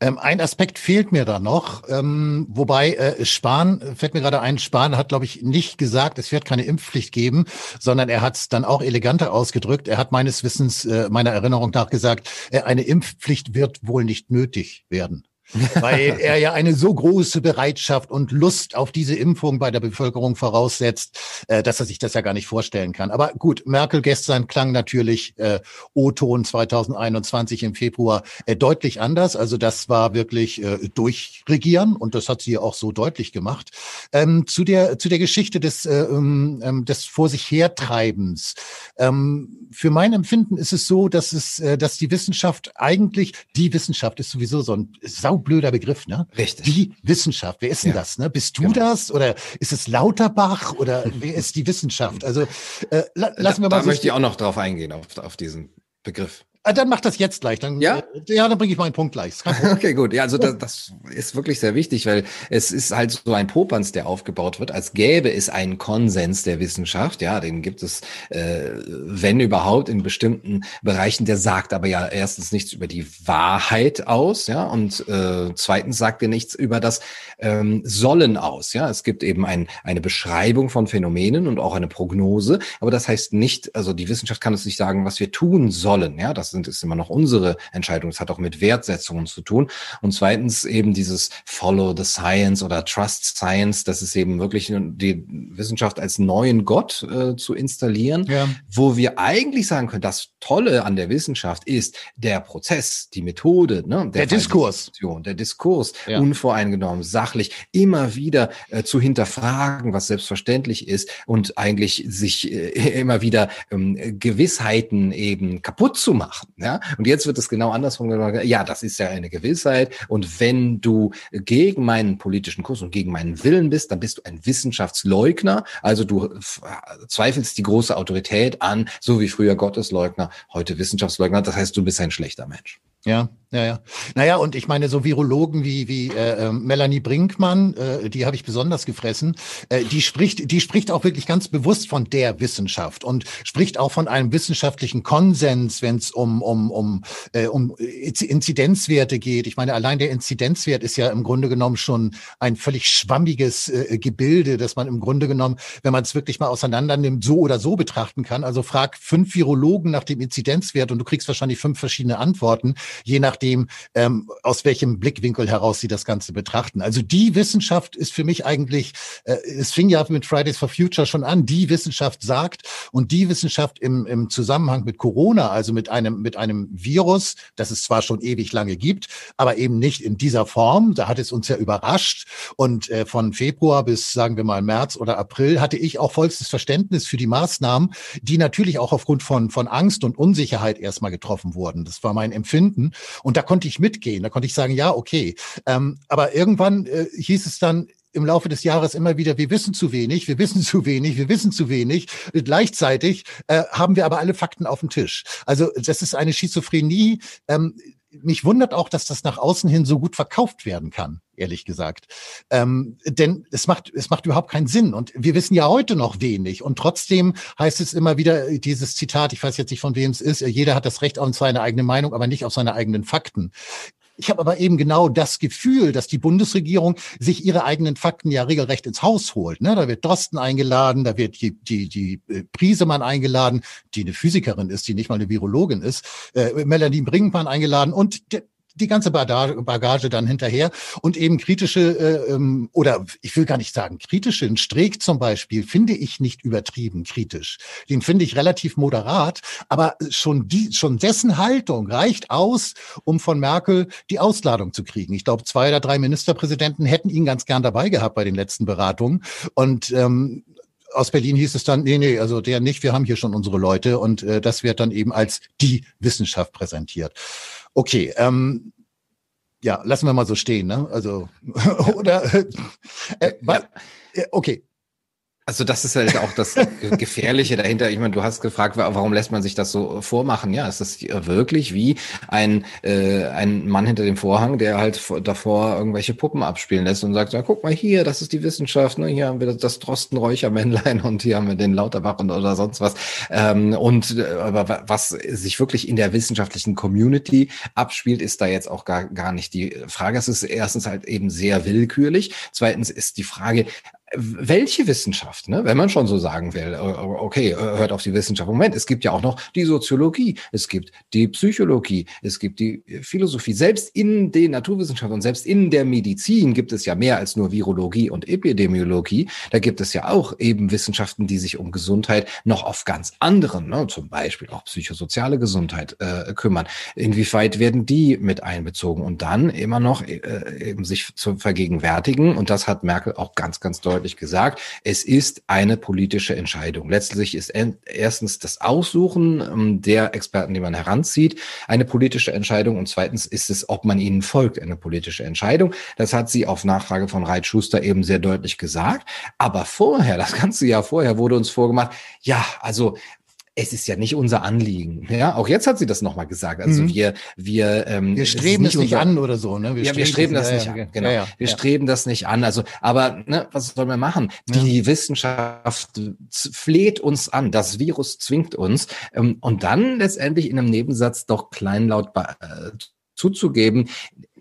[SPEAKER 1] Ähm, ein Aspekt fehlt mir da noch, ähm, wobei äh, Spahn, fällt mir gerade ein, Spahn hat, glaube ich, nicht gesagt, es wird keine Impfpflicht geben, sondern er hat es dann auch eleganter ausgedrückt. Er hat meines Wissens, äh, meiner Erinnerung nach gesagt, äh, eine Impfpflicht wird wohl nicht nötig werden weil er ja eine so große Bereitschaft und Lust auf diese Impfung bei der Bevölkerung voraussetzt, äh, dass er sich das ja gar nicht vorstellen kann. Aber gut, Merkel gestern klang natürlich äh, O-Ton 2021 im Februar äh, deutlich anders. Also das war wirklich äh, durchregieren und das hat sie auch so deutlich gemacht. Ähm, zu der zu der Geschichte des äh, ähm, ähm, des vor sich hertreibens. Ähm, für mein Empfinden ist es so, dass es äh, dass die Wissenschaft eigentlich die Wissenschaft ist sowieso so ein sau blöder Begriff, ne?
[SPEAKER 2] Richtig.
[SPEAKER 1] Die Wissenschaft. Wer ist denn ja. das? Ne? Bist du genau. das oder ist es Lauterbach oder wer ist die Wissenschaft? Also äh, la lassen wir
[SPEAKER 2] mal.
[SPEAKER 1] Da
[SPEAKER 2] möchte ich auch noch drauf eingehen auf, auf diesen Begriff.
[SPEAKER 1] Ah, dann mach das jetzt gleich. Dann,
[SPEAKER 2] ja?
[SPEAKER 1] Äh, ja, dann bringe ich meinen Punkt gleich.
[SPEAKER 2] Okay, gut. Ja, also das, das ist wirklich sehr wichtig, weil es ist halt so ein Popanz, der aufgebaut wird, als gäbe es einen Konsens der Wissenschaft. Ja, den gibt es, äh, wenn überhaupt, in bestimmten Bereichen. Der sagt aber ja erstens nichts über die Wahrheit aus, ja, und äh, zweitens sagt er nichts über das ähm, Sollen aus. Ja, es gibt eben ein, eine Beschreibung von Phänomenen und auch eine Prognose, aber das heißt nicht, also die Wissenschaft kann uns nicht sagen, was wir tun sollen. Ja, das sind, ist immer noch unsere Entscheidung. Es hat auch mit Wertsetzungen zu tun. Und zweitens eben dieses Follow the Science oder Trust Science, das ist eben wirklich die Wissenschaft als neuen Gott äh, zu installieren, ja. wo wir eigentlich sagen können, das Tolle an der Wissenschaft ist der Prozess, die Methode,
[SPEAKER 1] ne, der, der Diskurs,
[SPEAKER 2] der Diskurs, ja. unvoreingenommen, sachlich, immer wieder äh, zu hinterfragen, was selbstverständlich ist und eigentlich sich äh, immer wieder ähm, Gewissheiten eben kaputt zu machen. Ja? Und jetzt wird es genau andersrum gesagt. Ja, das ist ja eine Gewissheit. Und wenn du gegen meinen politischen Kurs und gegen meinen Willen bist, dann bist du ein Wissenschaftsleugner. Also du zweifelst die große Autorität an, so wie früher Gottesleugner, heute Wissenschaftsleugner. Das heißt, du bist ein schlechter Mensch.
[SPEAKER 1] Ja, ja, ja. Naja, und ich meine, so Virologen wie, wie äh, ähm, Melanie Brinkmann, äh, die habe ich besonders gefressen, äh, die spricht, die spricht auch wirklich ganz bewusst von der Wissenschaft und spricht auch von einem wissenschaftlichen Konsens, wenn es um, um, um, äh, um Inzidenzwerte geht. Ich meine, allein der Inzidenzwert ist ja im Grunde genommen schon ein völlig schwammiges äh, Gebilde, dass man im Grunde genommen, wenn man es wirklich mal auseinander nimmt, so oder so betrachten kann. Also frag fünf Virologen nach dem Inzidenzwert und du kriegst wahrscheinlich fünf verschiedene Antworten, je nach nachdem, ähm, aus welchem Blickwinkel heraus sie das Ganze betrachten. Also die Wissenschaft ist für mich eigentlich, äh, es fing ja mit Fridays for Future schon an, die Wissenschaft sagt und die Wissenschaft im, im Zusammenhang mit Corona, also mit einem, mit einem Virus, das es zwar schon ewig lange gibt, aber eben nicht in dieser Form, da hat es uns ja überrascht und äh, von Februar bis, sagen wir mal, März oder April hatte ich auch vollstes Verständnis für die Maßnahmen, die natürlich auch aufgrund von, von Angst und Unsicherheit erstmal getroffen wurden. Das war mein Empfinden. Und da konnte ich mitgehen, da konnte ich sagen, ja, okay. Ähm, aber irgendwann äh, hieß es dann, im Laufe des Jahres immer wieder, wir wissen zu wenig, wir wissen zu wenig, wir wissen zu wenig. Gleichzeitig äh, haben wir aber alle Fakten auf dem Tisch. Also das ist eine Schizophrenie. Ähm, mich wundert auch, dass das nach außen hin so gut verkauft werden kann, ehrlich gesagt. Ähm, denn es macht, es macht überhaupt keinen Sinn. Und wir wissen ja heute noch wenig. Und trotzdem heißt es immer wieder dieses Zitat, ich weiß jetzt nicht, von wem es ist, jeder hat das Recht auf seine eigene Meinung, aber nicht auf seine eigenen Fakten. Ich habe aber eben genau das Gefühl, dass die Bundesregierung sich ihre eigenen Fakten ja regelrecht ins Haus holt. Ne? Da wird Drosten eingeladen, da wird die, die, die äh, Priesemann eingeladen, die eine Physikerin ist, die nicht mal eine Virologin ist, äh, Melanie Brinkmann eingeladen und die ganze Bagage dann hinterher und eben kritische äh, ähm, oder ich will gar nicht sagen kritische, ein Streeck zum Beispiel finde ich nicht übertrieben kritisch. Den finde ich relativ moderat, aber schon die, schon dessen Haltung reicht aus, um von Merkel die Ausladung zu kriegen. Ich glaube, zwei oder drei Ministerpräsidenten hätten ihn ganz gern dabei gehabt bei den letzten Beratungen und ähm, aus Berlin hieß es dann, nee, nee, also der nicht, wir haben hier schon unsere Leute und äh, das wird dann eben als die Wissenschaft präsentiert. Okay, ähm, ja, lassen wir mal so stehen, ne? Also, oder, äh,
[SPEAKER 2] äh, okay, also das ist halt auch das Gefährliche dahinter. Ich meine, du hast gefragt, warum lässt man sich das so vormachen? Ja, ist das wirklich wie ein, äh, ein Mann hinter dem Vorhang, der halt davor irgendwelche Puppen abspielen lässt und sagt, ja, guck mal hier, das ist die Wissenschaft, ne? hier haben wir das Drostenräuchermännlein und hier haben wir den Lauterbach und oder sonst was. Ähm, und äh, aber was sich wirklich in der wissenschaftlichen Community abspielt, ist da jetzt auch gar, gar nicht die Frage. Es ist erstens halt eben sehr willkürlich. Zweitens ist die Frage, welche Wissenschaft, ne? wenn man schon so sagen will, äh, okay, äh, hört auf die Wissenschaft. Moment, es gibt ja auch noch die Soziologie, es gibt die Psychologie, es gibt die Philosophie. Selbst in den Naturwissenschaften und selbst in der Medizin gibt es ja mehr als nur Virologie und Epidemiologie. Da gibt es ja auch eben Wissenschaften, die sich um Gesundheit noch auf ganz anderen, ne? zum Beispiel auch psychosoziale Gesundheit äh, kümmern. Inwieweit werden die mit einbezogen? Und dann immer noch äh, eben sich zu vergegenwärtigen, und das hat Merkel auch ganz, ganz deutlich deutlich gesagt, es ist eine politische Entscheidung. Letztlich ist erstens das Aussuchen ähm, der Experten, die man heranzieht, eine politische Entscheidung und zweitens ist es, ob man ihnen folgt, eine politische Entscheidung. Das hat sie auf Nachfrage von Reit Schuster eben sehr deutlich gesagt. Aber vorher, das ganze Jahr vorher wurde uns vorgemacht, ja, also es ist ja nicht unser Anliegen. Ja, auch jetzt hat sie das nochmal gesagt. Also mhm. wir, wir,
[SPEAKER 1] ähm, wir streben es nicht, unser, an oder so.
[SPEAKER 2] Ne? Wir ja, streben wir streben das, das nicht ja, an. Genau, ja, wir streben das nicht an. Also, aber ne, was sollen wir machen? Die Wissenschaft fleht uns an. Das Virus zwingt uns. Ähm, und dann letztendlich in einem Nebensatz doch kleinlaut äh, zuzugeben,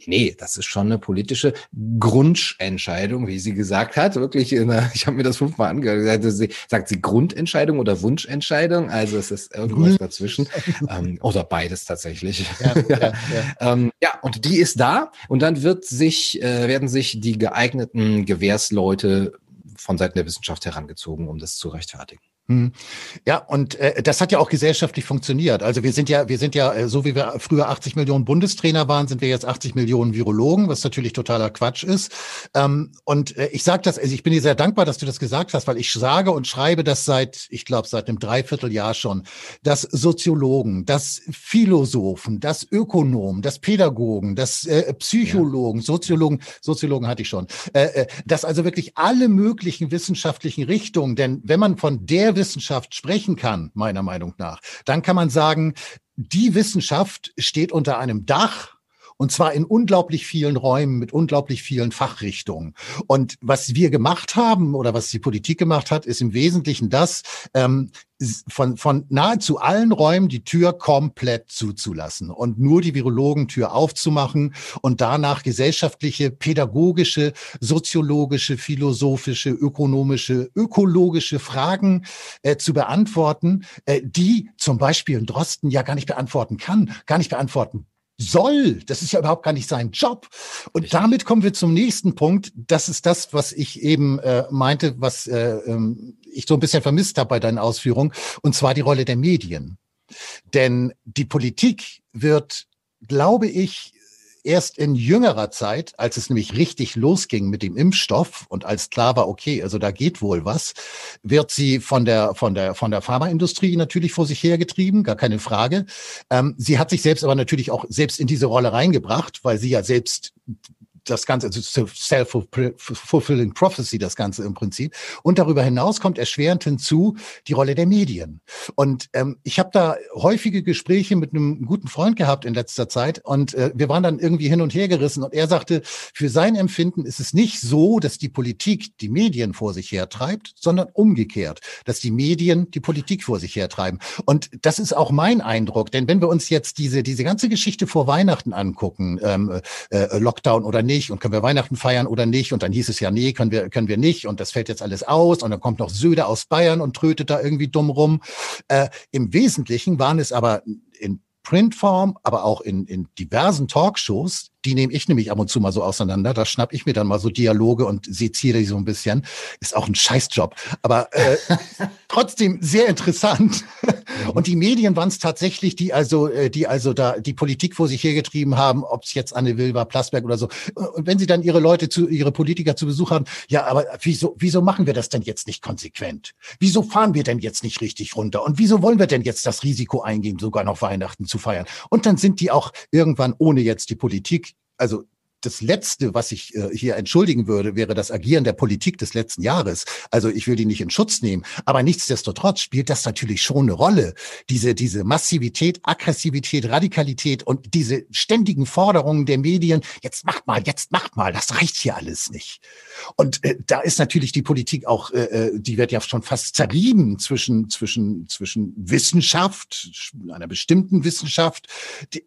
[SPEAKER 2] nee, das ist schon eine politische Grundentscheidung, wie sie gesagt hat. Wirklich, der, ich habe mir das fünfmal angehört. Sie, sagt sie Grundentscheidung oder Wunschentscheidung? Also es ist irgendwas dazwischen. ähm, oder beides tatsächlich. Ja, ja, ja. ähm, ja, und die ist da und dann wird sich, äh, werden sich die geeigneten Gewährsleute von Seiten der Wissenschaft herangezogen, um das zu rechtfertigen.
[SPEAKER 1] Hm. Ja, und äh, das hat ja auch gesellschaftlich funktioniert. Also wir sind ja, wir sind ja, äh, so wie wir früher 80 Millionen Bundestrainer waren, sind wir jetzt 80 Millionen Virologen, was natürlich totaler Quatsch ist. Ähm, und äh, ich sage das, also ich bin dir sehr dankbar, dass du das gesagt hast, weil ich sage und schreibe das seit, ich glaube, seit einem Dreivierteljahr schon, dass Soziologen, dass Philosophen, dass Ökonomen, dass Pädagogen, dass äh, Psychologen, ja. Soziologen, Soziologen hatte ich schon, äh, äh, dass also wirklich alle möglichen wissenschaftlichen Richtungen, denn wenn man von der Wissenschaft sprechen kann, meiner Meinung nach, dann kann man sagen, die Wissenschaft steht unter einem Dach und zwar in unglaublich vielen Räumen mit unglaublich vielen Fachrichtungen. Und was wir gemacht haben oder was die Politik gemacht hat, ist im Wesentlichen das, ähm, von, von nahezu allen Räumen die Tür komplett zuzulassen und nur die Virologentür aufzumachen und danach gesellschaftliche, pädagogische, soziologische, philosophische, ökonomische, ökologische Fragen äh, zu beantworten, äh, die zum Beispiel in Drosten ja gar nicht beantworten kann, gar nicht beantworten soll. Das ist ja überhaupt gar nicht sein Job. Und Richtig. damit kommen wir zum nächsten Punkt. Das ist das, was ich eben äh, meinte, was äh, ähm, ich so ein bisschen vermisst habe bei deinen Ausführungen, und zwar die Rolle der Medien. Denn die Politik wird, glaube ich, erst in jüngerer Zeit, als es nämlich richtig losging mit dem Impfstoff und als klar war, okay, also da geht wohl was, wird sie von der, von der, von der Pharmaindustrie natürlich vor sich hergetrieben, gar keine Frage. Ähm, sie hat sich selbst aber natürlich auch selbst in diese Rolle reingebracht, weil sie ja selbst das Ganze, also self-fulfilling prophecy, das Ganze im Prinzip. Und darüber hinaus kommt erschwerend hinzu die Rolle der Medien. Und ähm, ich habe da häufige Gespräche mit einem guten Freund gehabt in letzter Zeit und äh, wir waren dann irgendwie hin und her gerissen und er sagte, für sein Empfinden ist es nicht so, dass die Politik die Medien vor sich hertreibt, sondern umgekehrt, dass die Medien die Politik vor sich hertreiben. Und das ist auch mein Eindruck, denn wenn wir uns jetzt diese, diese ganze Geschichte vor Weihnachten angucken, ähm, äh, Lockdown oder nicht, nicht und können wir Weihnachten feiern oder nicht? Und dann hieß es ja, nee, können wir, können wir nicht und das fällt jetzt alles aus und dann kommt noch Söder aus Bayern und trötet da irgendwie dumm rum. Äh, Im Wesentlichen waren es aber in Printform, aber auch in, in diversen Talkshows die nehme ich nämlich ab und zu mal so auseinander. Da schnapp ich mir dann mal so Dialoge und seziere die so ein bisschen. Ist auch ein Scheißjob, aber äh, trotzdem sehr interessant. Und die Medien waren es tatsächlich, die also, äh, die also da die Politik vor sich hergetrieben haben, ob es jetzt Anne Will war, Plasberg oder so. Und wenn sie dann ihre Leute zu, ihre Politiker zu Besuch haben, ja, aber wieso, wieso machen wir das denn jetzt nicht konsequent? Wieso fahren wir denn jetzt nicht richtig runter? Und wieso wollen wir denn jetzt das Risiko eingehen, sogar noch Weihnachten zu feiern? Und dann sind die auch irgendwann ohne jetzt die Politik also das Letzte, was ich äh, hier entschuldigen würde, wäre das Agieren der Politik des letzten Jahres. Also ich will die nicht in Schutz nehmen, aber nichtsdestotrotz spielt das natürlich schon eine Rolle. Diese, diese Massivität, Aggressivität, Radikalität und diese ständigen Forderungen der Medien, jetzt macht mal, jetzt macht mal, das reicht hier alles nicht. Und äh, da ist natürlich die Politik auch, äh, äh die wird ja schon fast zerrieben zwischen, zwischen, zwischen Wissenschaft, einer bestimmten Wissenschaft,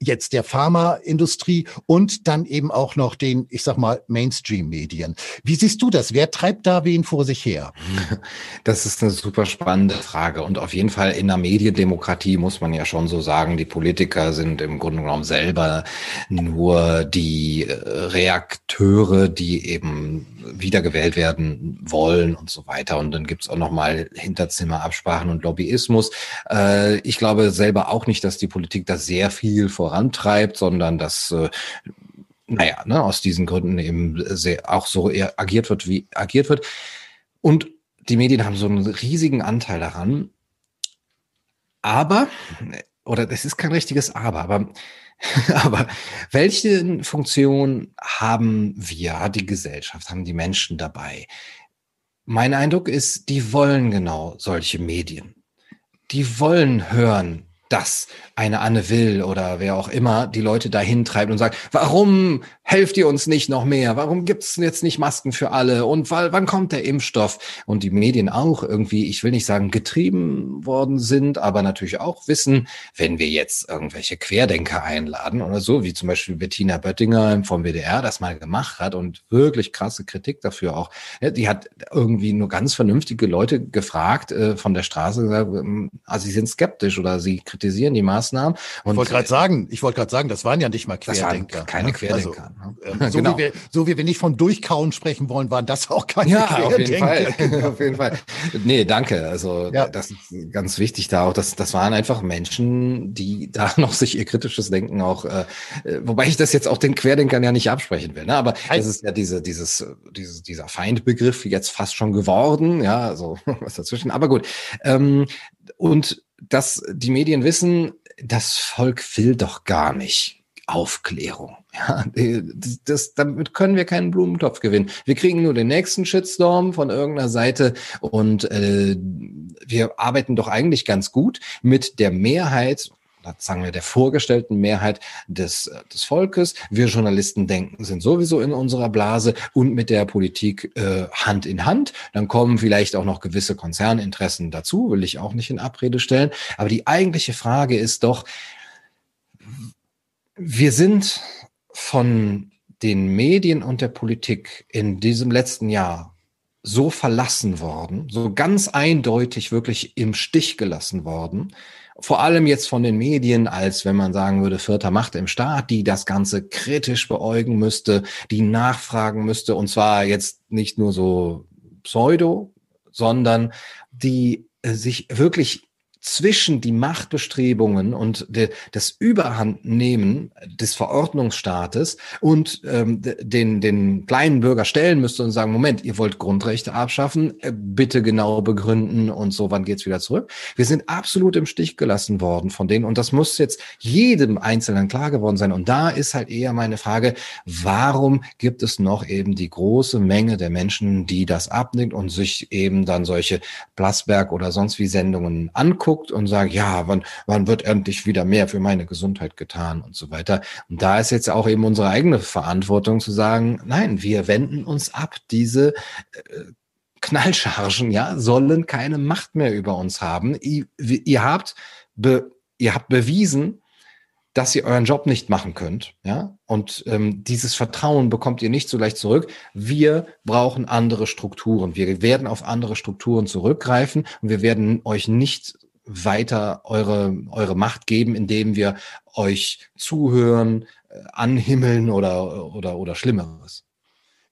[SPEAKER 1] jetzt der Pharmaindustrie und dann eben auch noch den, ich sag mal, Mainstream-Medien. Wie siehst du das? Wer treibt da wen vor sich her?
[SPEAKER 2] Das ist eine super spannende Frage. Und auf jeden Fall in der Mediendemokratie muss man ja schon so sagen, die Politiker sind im Grunde genommen selber nur die äh, Reakteure, die eben wiedergewählt werden wollen und so weiter. Und dann gibt's auch nochmal Hinterzimmerabsprachen und Lobbyismus. Äh, ich glaube selber auch nicht, dass die Politik da sehr viel vorantreibt, sondern dass äh, naja, ne, aus diesen Gründen eben sehr, auch so agiert wird, wie agiert wird. Und die Medien haben so einen riesigen Anteil daran. Aber, oder das ist kein richtiges Aber, aber Aber welche Funktion haben wir, die Gesellschaft, haben die Menschen dabei? Mein Eindruck ist, die wollen genau solche Medien. Die wollen hören, dass eine Anne Will oder wer auch immer die Leute dahin treibt und sagt, warum helft ihr uns nicht noch mehr? Warum gibt es jetzt nicht Masken für alle? Und weil, wann kommt der Impfstoff? Und die Medien auch irgendwie, ich will nicht sagen getrieben worden sind, aber natürlich auch wissen, wenn wir jetzt irgendwelche Querdenker einladen oder so, wie zum Beispiel Bettina Böttinger vom WDR das mal gemacht hat und wirklich krasse Kritik dafür auch. Die hat irgendwie nur ganz vernünftige Leute gefragt äh, von der Straße also sie sind skeptisch oder sie kritisieren die Maßnahmen.
[SPEAKER 1] Und ich wollte gerade sagen, ich wollte gerade sagen, das waren ja nicht mal Querdenker.
[SPEAKER 2] Das waren keine Querdenker.
[SPEAKER 1] Also, äh, so, genau. wie wir, so wie wir nicht von Durchkauen sprechen wollen, waren das auch keine ja, Querdenker.
[SPEAKER 2] Auf jeden Fall. Auf jeden Fall. Nee, danke. Also ja. das ist ganz wichtig da auch. Das, das waren einfach Menschen, die da noch sich ihr kritisches Denken auch, äh, äh, wobei ich das jetzt auch den Querdenkern ja nicht absprechen will. Ne? Aber das ist ja diese, dieses, dieses, dieser Feindbegriff jetzt fast schon geworden. Ja, also was dazwischen. Aber gut. Ähm, und dass die Medien wissen, das Volk will doch gar nicht Aufklärung. Ja, das, das, damit können wir keinen Blumentopf gewinnen. Wir kriegen nur den nächsten Shitstorm von irgendeiner Seite und äh, wir arbeiten doch eigentlich ganz gut mit der Mehrheit sagen wir, der vorgestellten Mehrheit des, des Volkes. Wir Journalisten denken, sind sowieso in unserer Blase und mit der Politik äh, Hand in Hand. Dann kommen vielleicht auch noch gewisse Konzerninteressen dazu, will ich auch nicht in Abrede stellen. Aber die eigentliche Frage ist doch, wir sind von den Medien und der Politik in diesem letzten Jahr so verlassen worden, so ganz eindeutig wirklich im Stich gelassen worden, vor allem jetzt von den Medien, als wenn man sagen würde, vierter Macht im Staat, die das Ganze kritisch beäugen müsste, die nachfragen müsste, und zwar jetzt nicht nur so pseudo, sondern die äh, sich wirklich zwischen die Machtbestrebungen und de, das Überhandnehmen des Verordnungsstaates und ähm, den, den kleinen Bürger stellen müsste und sagen, Moment, ihr wollt Grundrechte abschaffen, äh, bitte genau begründen und so, wann geht's wieder zurück? Wir sind absolut im Stich gelassen worden von denen und das muss jetzt jedem Einzelnen klar geworden sein. Und da ist halt eher meine Frage, warum gibt es noch eben die große Menge der Menschen, die das abnickt und sich eben dann solche Plasberg oder sonst wie Sendungen angucken? Guckt und sagt, ja, wann, wann wird endlich wieder mehr für meine Gesundheit getan und so weiter. Und da ist jetzt auch eben unsere eigene Verantwortung zu sagen, nein, wir wenden uns ab. Diese äh, Knallchargen, ja, sollen keine Macht mehr über uns haben. Ihr, ihr habt, be, ihr habt bewiesen, dass ihr euren Job nicht machen könnt, ja, und ähm, dieses Vertrauen bekommt ihr nicht so leicht zurück. Wir brauchen andere Strukturen. Wir werden auf andere Strukturen zurückgreifen und wir werden euch nicht weiter eure, eure Macht geben, indem wir euch zuhören, äh, anhimmeln oder, oder, oder Schlimmeres.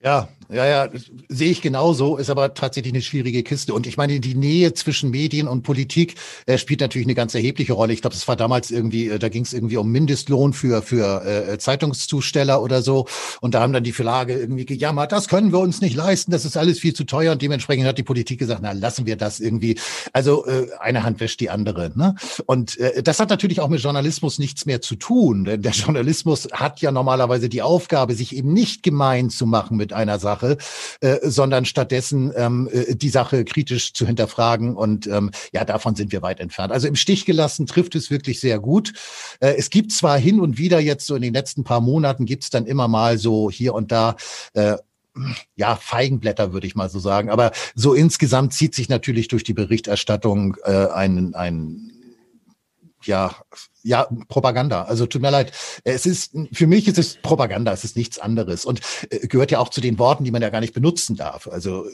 [SPEAKER 1] Ja, ja, ja, sehe ich genauso, ist aber tatsächlich eine schwierige Kiste. Und ich meine, die Nähe zwischen Medien und Politik äh, spielt natürlich eine ganz erhebliche Rolle. Ich glaube, das war damals irgendwie, äh, da ging es irgendwie um Mindestlohn für, für äh, Zeitungszusteller oder so. Und da haben dann die Verlage irgendwie gejammert, das können wir uns nicht leisten, das ist alles viel zu teuer. Und dementsprechend hat die Politik gesagt, na, lassen wir das irgendwie. Also äh, eine Hand wäscht die andere. Ne? Und äh, das hat natürlich auch mit Journalismus nichts mehr zu tun. Denn der Journalismus hat ja normalerweise die Aufgabe, sich eben nicht gemein zu machen mit einer Sache äh, sondern stattdessen ähm, äh, die Sache kritisch zu hinterfragen. Und ähm, ja, davon sind wir weit entfernt. Also im Stich gelassen trifft es wirklich sehr gut. Äh, es gibt zwar hin und wieder jetzt so in den letzten paar Monaten gibt es dann immer mal so hier und da ja, Feigenblätter, würde ich mal so sagen. Aber so insgesamt zieht sich natürlich durch die Berichterstattung äh, ein, ein ja, ja, Propaganda. Also tut mir leid. Es ist, für mich ist es Propaganda, es ist nichts anderes und äh, gehört ja auch zu den Worten, die man ja gar nicht benutzen darf. Also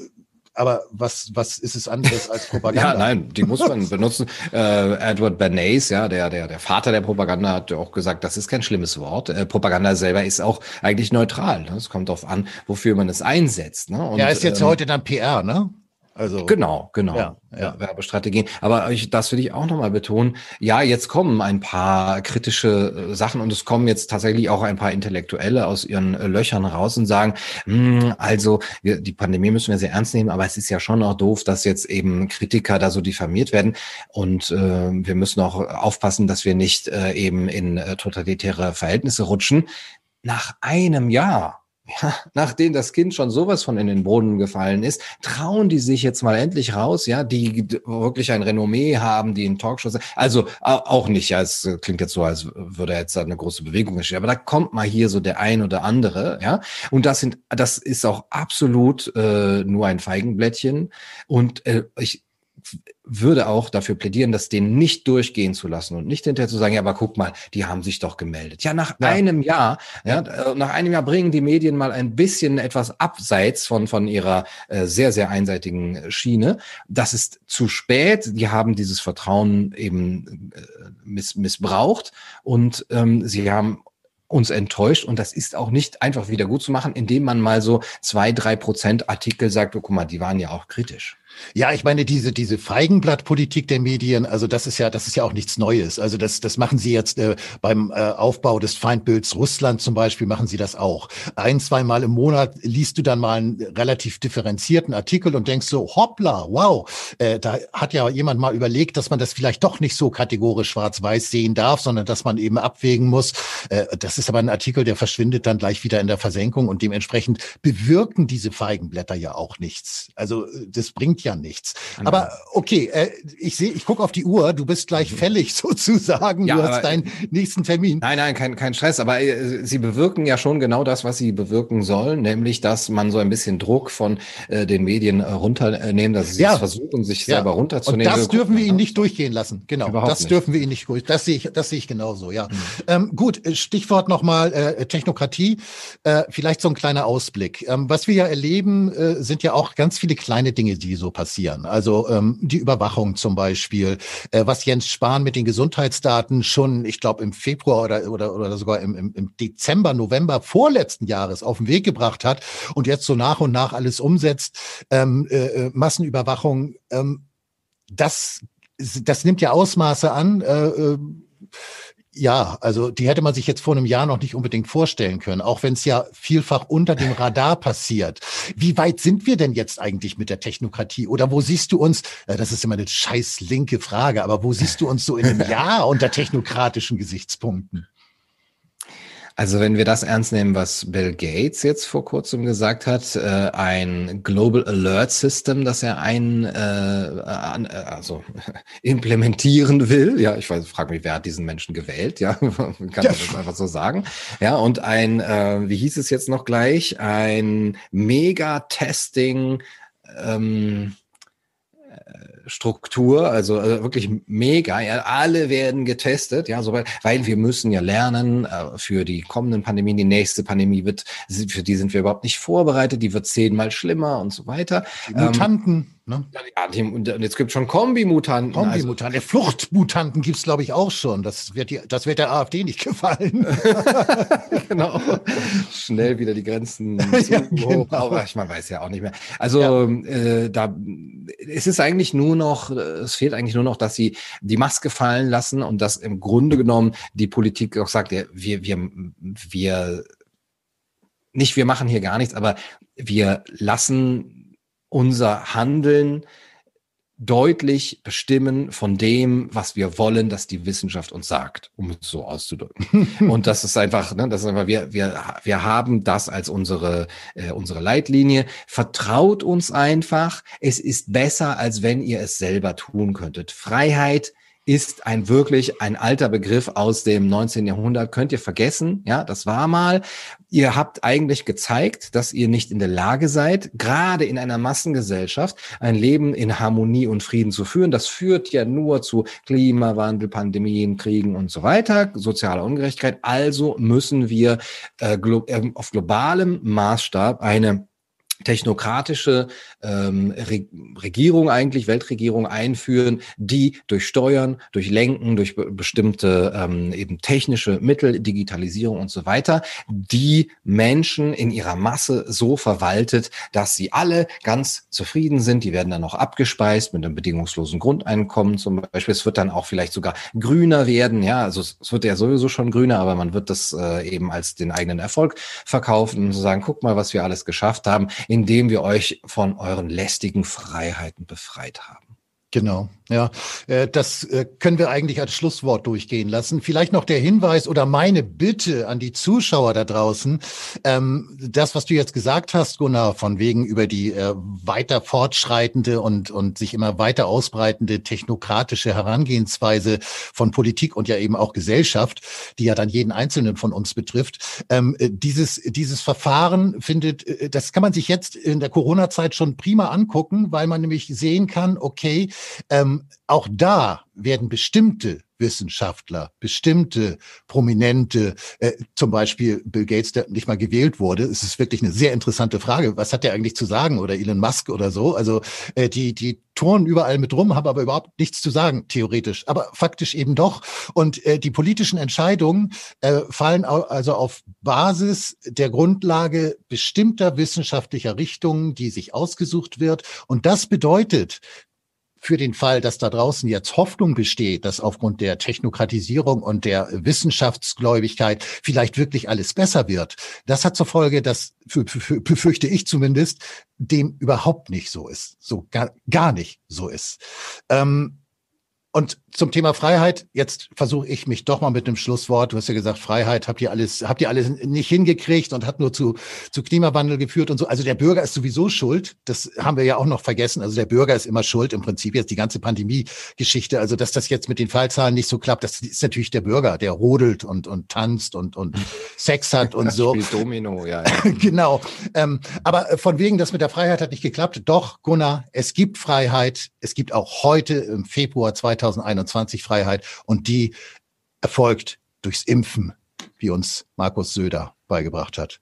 [SPEAKER 1] aber was, was ist es anderes als Propaganda?
[SPEAKER 2] ja, nein, die muss man benutzen. Äh, Edward Bernays, ja, der, der, der Vater der Propaganda, hat auch gesagt, das ist kein schlimmes Wort. Äh, Propaganda selber ist auch eigentlich neutral. Ne? Es kommt darauf an, wofür man es einsetzt. Ne?
[SPEAKER 1] Und, ja, ist jetzt ähm, heute dann PR, ne?
[SPEAKER 2] Also genau, genau. Ja, ja. Werbestrategien. Aber ich, das will ich auch nochmal betonen. Ja, jetzt kommen ein paar kritische äh, Sachen und es kommen jetzt tatsächlich auch ein paar Intellektuelle aus ihren äh, Löchern raus und sagen, hm, also wir, die Pandemie müssen wir sehr ernst nehmen, aber es ist ja schon auch doof, dass jetzt eben Kritiker da so diffamiert werden und äh, wir müssen auch aufpassen, dass wir nicht äh, eben in äh, totalitäre Verhältnisse rutschen. Nach einem Jahr ja, nachdem das Kind schon sowas von in den Brunnen gefallen ist, trauen die sich jetzt mal endlich raus, ja, die wirklich ein Renommee haben, die in Talkshows, also auch nicht, ja, es klingt jetzt so, als würde jetzt eine große Bewegung entstehen, aber da kommt mal hier so der ein oder andere, ja, und das sind, das ist auch absolut äh, nur ein Feigenblättchen und äh, ich würde auch dafür plädieren, das denen nicht durchgehen zu lassen und nicht hinterher zu sagen, ja, aber guck mal, die haben sich doch gemeldet. Ja, nach ja. einem Jahr, ja, äh, nach einem Jahr bringen die Medien mal ein bisschen etwas abseits von, von ihrer äh, sehr, sehr einseitigen Schiene. Das ist zu spät. Die haben dieses Vertrauen eben äh, miss, missbraucht und ähm, sie haben uns enttäuscht und das ist auch nicht einfach wieder gut zu machen, indem man mal so zwei, drei Prozent Artikel sagt, oh, guck mal, die waren ja auch kritisch.
[SPEAKER 1] Ja, ich meine, diese, diese Feigenblattpolitik der Medien, also das ist ja, das ist ja auch nichts Neues. Also das, das machen sie jetzt äh, beim äh, Aufbau des Feindbilds Russland zum Beispiel, machen sie das auch. Ein, zweimal im Monat liest du dann mal einen relativ differenzierten Artikel und denkst so, hoppla, wow, äh, da hat ja jemand mal überlegt, dass man das vielleicht doch nicht so kategorisch schwarz-weiß sehen darf, sondern dass man eben abwägen muss. Äh, das ist aber ein Artikel, der verschwindet dann gleich wieder in der Versenkung und dementsprechend bewirken diese Feigenblätter ja auch nichts. Also das bringt ja nichts. Genau. Aber okay, äh, ich sehe, ich gucke auf die Uhr, du bist gleich mhm. fällig sozusagen, ja, du hast deinen nächsten Termin.
[SPEAKER 2] Nein, nein, kein, kein Stress, aber äh, sie bewirken ja schon genau das, was sie bewirken sollen, nämlich, dass man so ein bisschen Druck von äh, den Medien äh, runternehmen, dass sie ja. versuchen, sich ja. selber runterzunehmen.
[SPEAKER 1] Und das dürfen wir ihnen nicht durchgehen lassen. Genau, Überhaupt das nicht. dürfen wir ihnen nicht durch. Das sehe ich, das sehe ich genauso, ja. Mhm. Ähm, gut, äh, Stichwort nochmal äh, Technokratie. Äh, vielleicht so ein kleiner Ausblick. Ähm, was wir ja erleben, äh, sind ja auch ganz viele kleine Dinge, die so passieren. Also ähm, die Überwachung zum Beispiel, äh, was Jens Spahn mit den Gesundheitsdaten schon, ich glaube, im Februar oder, oder, oder sogar im, im, Dezember, November vorletzten Jahres auf den Weg gebracht hat und jetzt so nach und nach alles umsetzt. Ähm, äh, äh Massenüberwachung, ähm, das, das nimmt ja Ausmaße an. Äh, äh ja, also die hätte man sich jetzt vor einem Jahr noch nicht unbedingt vorstellen können, auch wenn es ja vielfach unter dem Radar passiert. Wie weit sind wir denn jetzt eigentlich mit der Technokratie? Oder wo siehst du uns, äh, das ist immer eine scheiß linke Frage, aber wo siehst du uns so in einem Jahr unter technokratischen Gesichtspunkten?
[SPEAKER 2] Also wenn wir das ernst nehmen, was Bill Gates jetzt vor kurzem gesagt hat, äh, ein Global Alert System, das er ein, äh, an, äh, also implementieren will. Ja, ich frage mich, wer hat diesen Menschen gewählt? Ja, kann man das einfach so sagen. Ja, und ein, äh, wie hieß es jetzt noch gleich, ein Mega-Testing. Ähm, Struktur, also, also wirklich mega. Ja, alle werden getestet, ja, so, weil wir müssen ja lernen äh, für die kommenden Pandemien. Die nächste Pandemie wird, für die sind wir überhaupt nicht vorbereitet. Die wird zehnmal schlimmer und so weiter.
[SPEAKER 1] Die Mutanten. Ähm, Ne?
[SPEAKER 2] Ja, die, und jetzt gibt schon Kombimutanten.
[SPEAKER 1] Kombimutanten. Also. Fluchtmutanten gibt's glaube ich, auch schon. Das wird, die, das wird der AfD nicht gefallen.
[SPEAKER 2] genau. Schnell wieder die Grenzen ja, genau. Aber ich man weiß ja auch nicht mehr. Also ja. äh, da es ist eigentlich nur noch, es fehlt eigentlich nur noch, dass sie die Maske fallen lassen und dass im Grunde genommen die Politik auch sagt, ja, wir, wir, wir nicht, wir machen hier gar nichts, aber wir lassen unser Handeln deutlich bestimmen von dem, was wir wollen, dass die Wissenschaft uns sagt, um es so auszudrücken. und das ist einfach, ne, das ist einfach, wir, wir, wir haben das als unsere, äh, unsere Leitlinie. Vertraut uns einfach. Es ist besser, als wenn ihr es selber tun könntet. Freiheit ist ein wirklich ein alter Begriff aus dem 19. Jahrhundert. Könnt ihr vergessen? Ja, das war mal. Ihr habt eigentlich gezeigt, dass ihr nicht in der Lage seid, gerade in einer Massengesellschaft ein Leben in Harmonie und Frieden zu führen. Das führt ja nur zu Klimawandel, Pandemien, Kriegen und so weiter, sozialer Ungerechtigkeit. Also müssen wir äh, glo äh, auf globalem Maßstab eine technokratische ähm, Re Regierung eigentlich, Weltregierung einführen, die durch Steuern, durch Lenken, durch be bestimmte ähm, eben technische Mittel, Digitalisierung und so weiter, die Menschen in ihrer Masse so verwaltet, dass sie alle ganz zufrieden sind. Die werden dann noch abgespeist mit einem bedingungslosen Grundeinkommen zum Beispiel. Es wird dann auch vielleicht sogar grüner werden. Ja, also es wird ja sowieso schon grüner, aber man wird das äh, eben als den eigenen Erfolg verkaufen und so sagen, guck mal, was wir alles geschafft haben indem wir euch von euren lästigen Freiheiten befreit haben.
[SPEAKER 1] Genau, ja. Äh, das äh, können wir eigentlich als Schlusswort durchgehen lassen. Vielleicht noch der Hinweis oder meine Bitte an die Zuschauer da draußen. Ähm, das, was du jetzt gesagt hast, Gunnar, von wegen über die äh, weiter fortschreitende und, und sich immer weiter ausbreitende technokratische Herangehensweise von Politik und ja eben auch Gesellschaft, die ja dann jeden Einzelnen von uns betrifft. Ähm, dieses, dieses Verfahren findet, das kann man sich jetzt in der Corona-Zeit schon prima angucken, weil man nämlich sehen kann, okay, ähm, auch da werden bestimmte Wissenschaftler, bestimmte Prominente, äh, zum Beispiel Bill Gates, der nicht mal gewählt wurde. Es ist wirklich eine sehr interessante Frage. Was hat er eigentlich zu sagen? Oder Elon Musk oder so? Also äh, die, die turnen überall mit rum, haben aber überhaupt nichts zu sagen, theoretisch. Aber faktisch eben doch. Und äh, die politischen Entscheidungen äh, fallen also auf Basis der Grundlage bestimmter wissenschaftlicher Richtungen, die sich ausgesucht wird. Und das bedeutet, für den Fall, dass da draußen jetzt Hoffnung besteht, dass aufgrund der Technokratisierung und der Wissenschaftsgläubigkeit vielleicht wirklich alles besser wird. Das hat zur Folge, dass, befürchte ich zumindest, dem überhaupt nicht so ist, so gar, gar nicht so ist. Ähm, Und zum Thema Freiheit, jetzt versuche ich mich doch mal mit einem Schlusswort. Du hast ja gesagt, Freiheit habt ihr alles, habt ihr alles nicht hingekriegt und hat nur zu, zu Klimawandel geführt und so. Also der Bürger ist sowieso schuld. Das haben wir ja auch noch vergessen. Also der Bürger ist immer schuld im Prinzip jetzt die ganze Pandemie-Geschichte. Also dass das jetzt mit den Fallzahlen nicht so klappt, das ist natürlich der Bürger, der rodelt und, und tanzt und, und Sex hat und so.
[SPEAKER 2] Spielt Domino, ja.
[SPEAKER 1] ja. genau. Ähm, aber von wegen, das mit der Freiheit hat nicht geklappt. Doch, Gunnar, es gibt Freiheit. Es gibt auch heute im Februar 2021 Freiheit und die erfolgt durchs Impfen, wie uns Markus Söder beigebracht hat.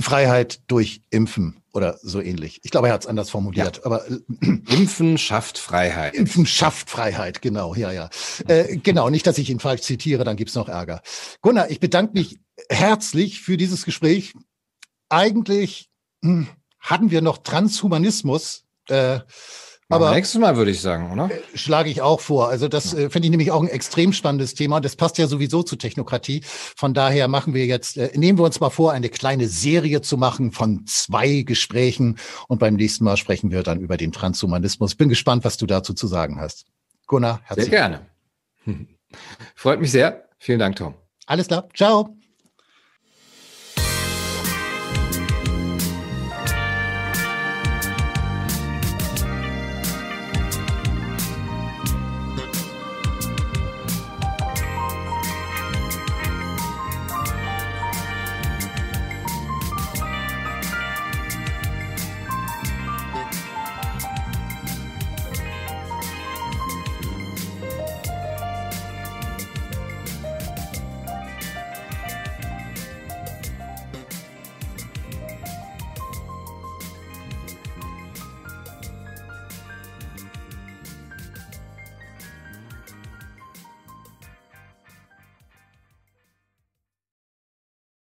[SPEAKER 1] Freiheit durch Impfen oder so ähnlich. Ich glaube, er hat es anders formuliert. Ja. Aber
[SPEAKER 2] äh, Impfen schafft Freiheit.
[SPEAKER 1] Impfen schafft Freiheit, genau, ja, ja. Äh, genau, nicht, dass ich ihn falsch zitiere, dann gibt's noch Ärger. Gunnar, ich bedanke mich herzlich für dieses Gespräch. Eigentlich hm, hatten wir noch Transhumanismus. Äh, aber
[SPEAKER 2] nächstes Mal würde ich sagen, oder?
[SPEAKER 1] Äh, schlage ich auch vor. Also das ja. äh, finde ich nämlich auch ein extrem spannendes Thema. Das passt ja sowieso zu Technokratie. Von daher machen wir jetzt, äh, nehmen wir uns mal vor, eine kleine Serie zu machen von zwei Gesprächen. Und beim nächsten Mal sprechen wir dann über den Transhumanismus. Bin gespannt, was du dazu zu sagen hast. Gunnar,
[SPEAKER 2] herzlich Sehr gerne. Freut mich sehr. Vielen Dank, Tom.
[SPEAKER 1] Alles klar. Ciao.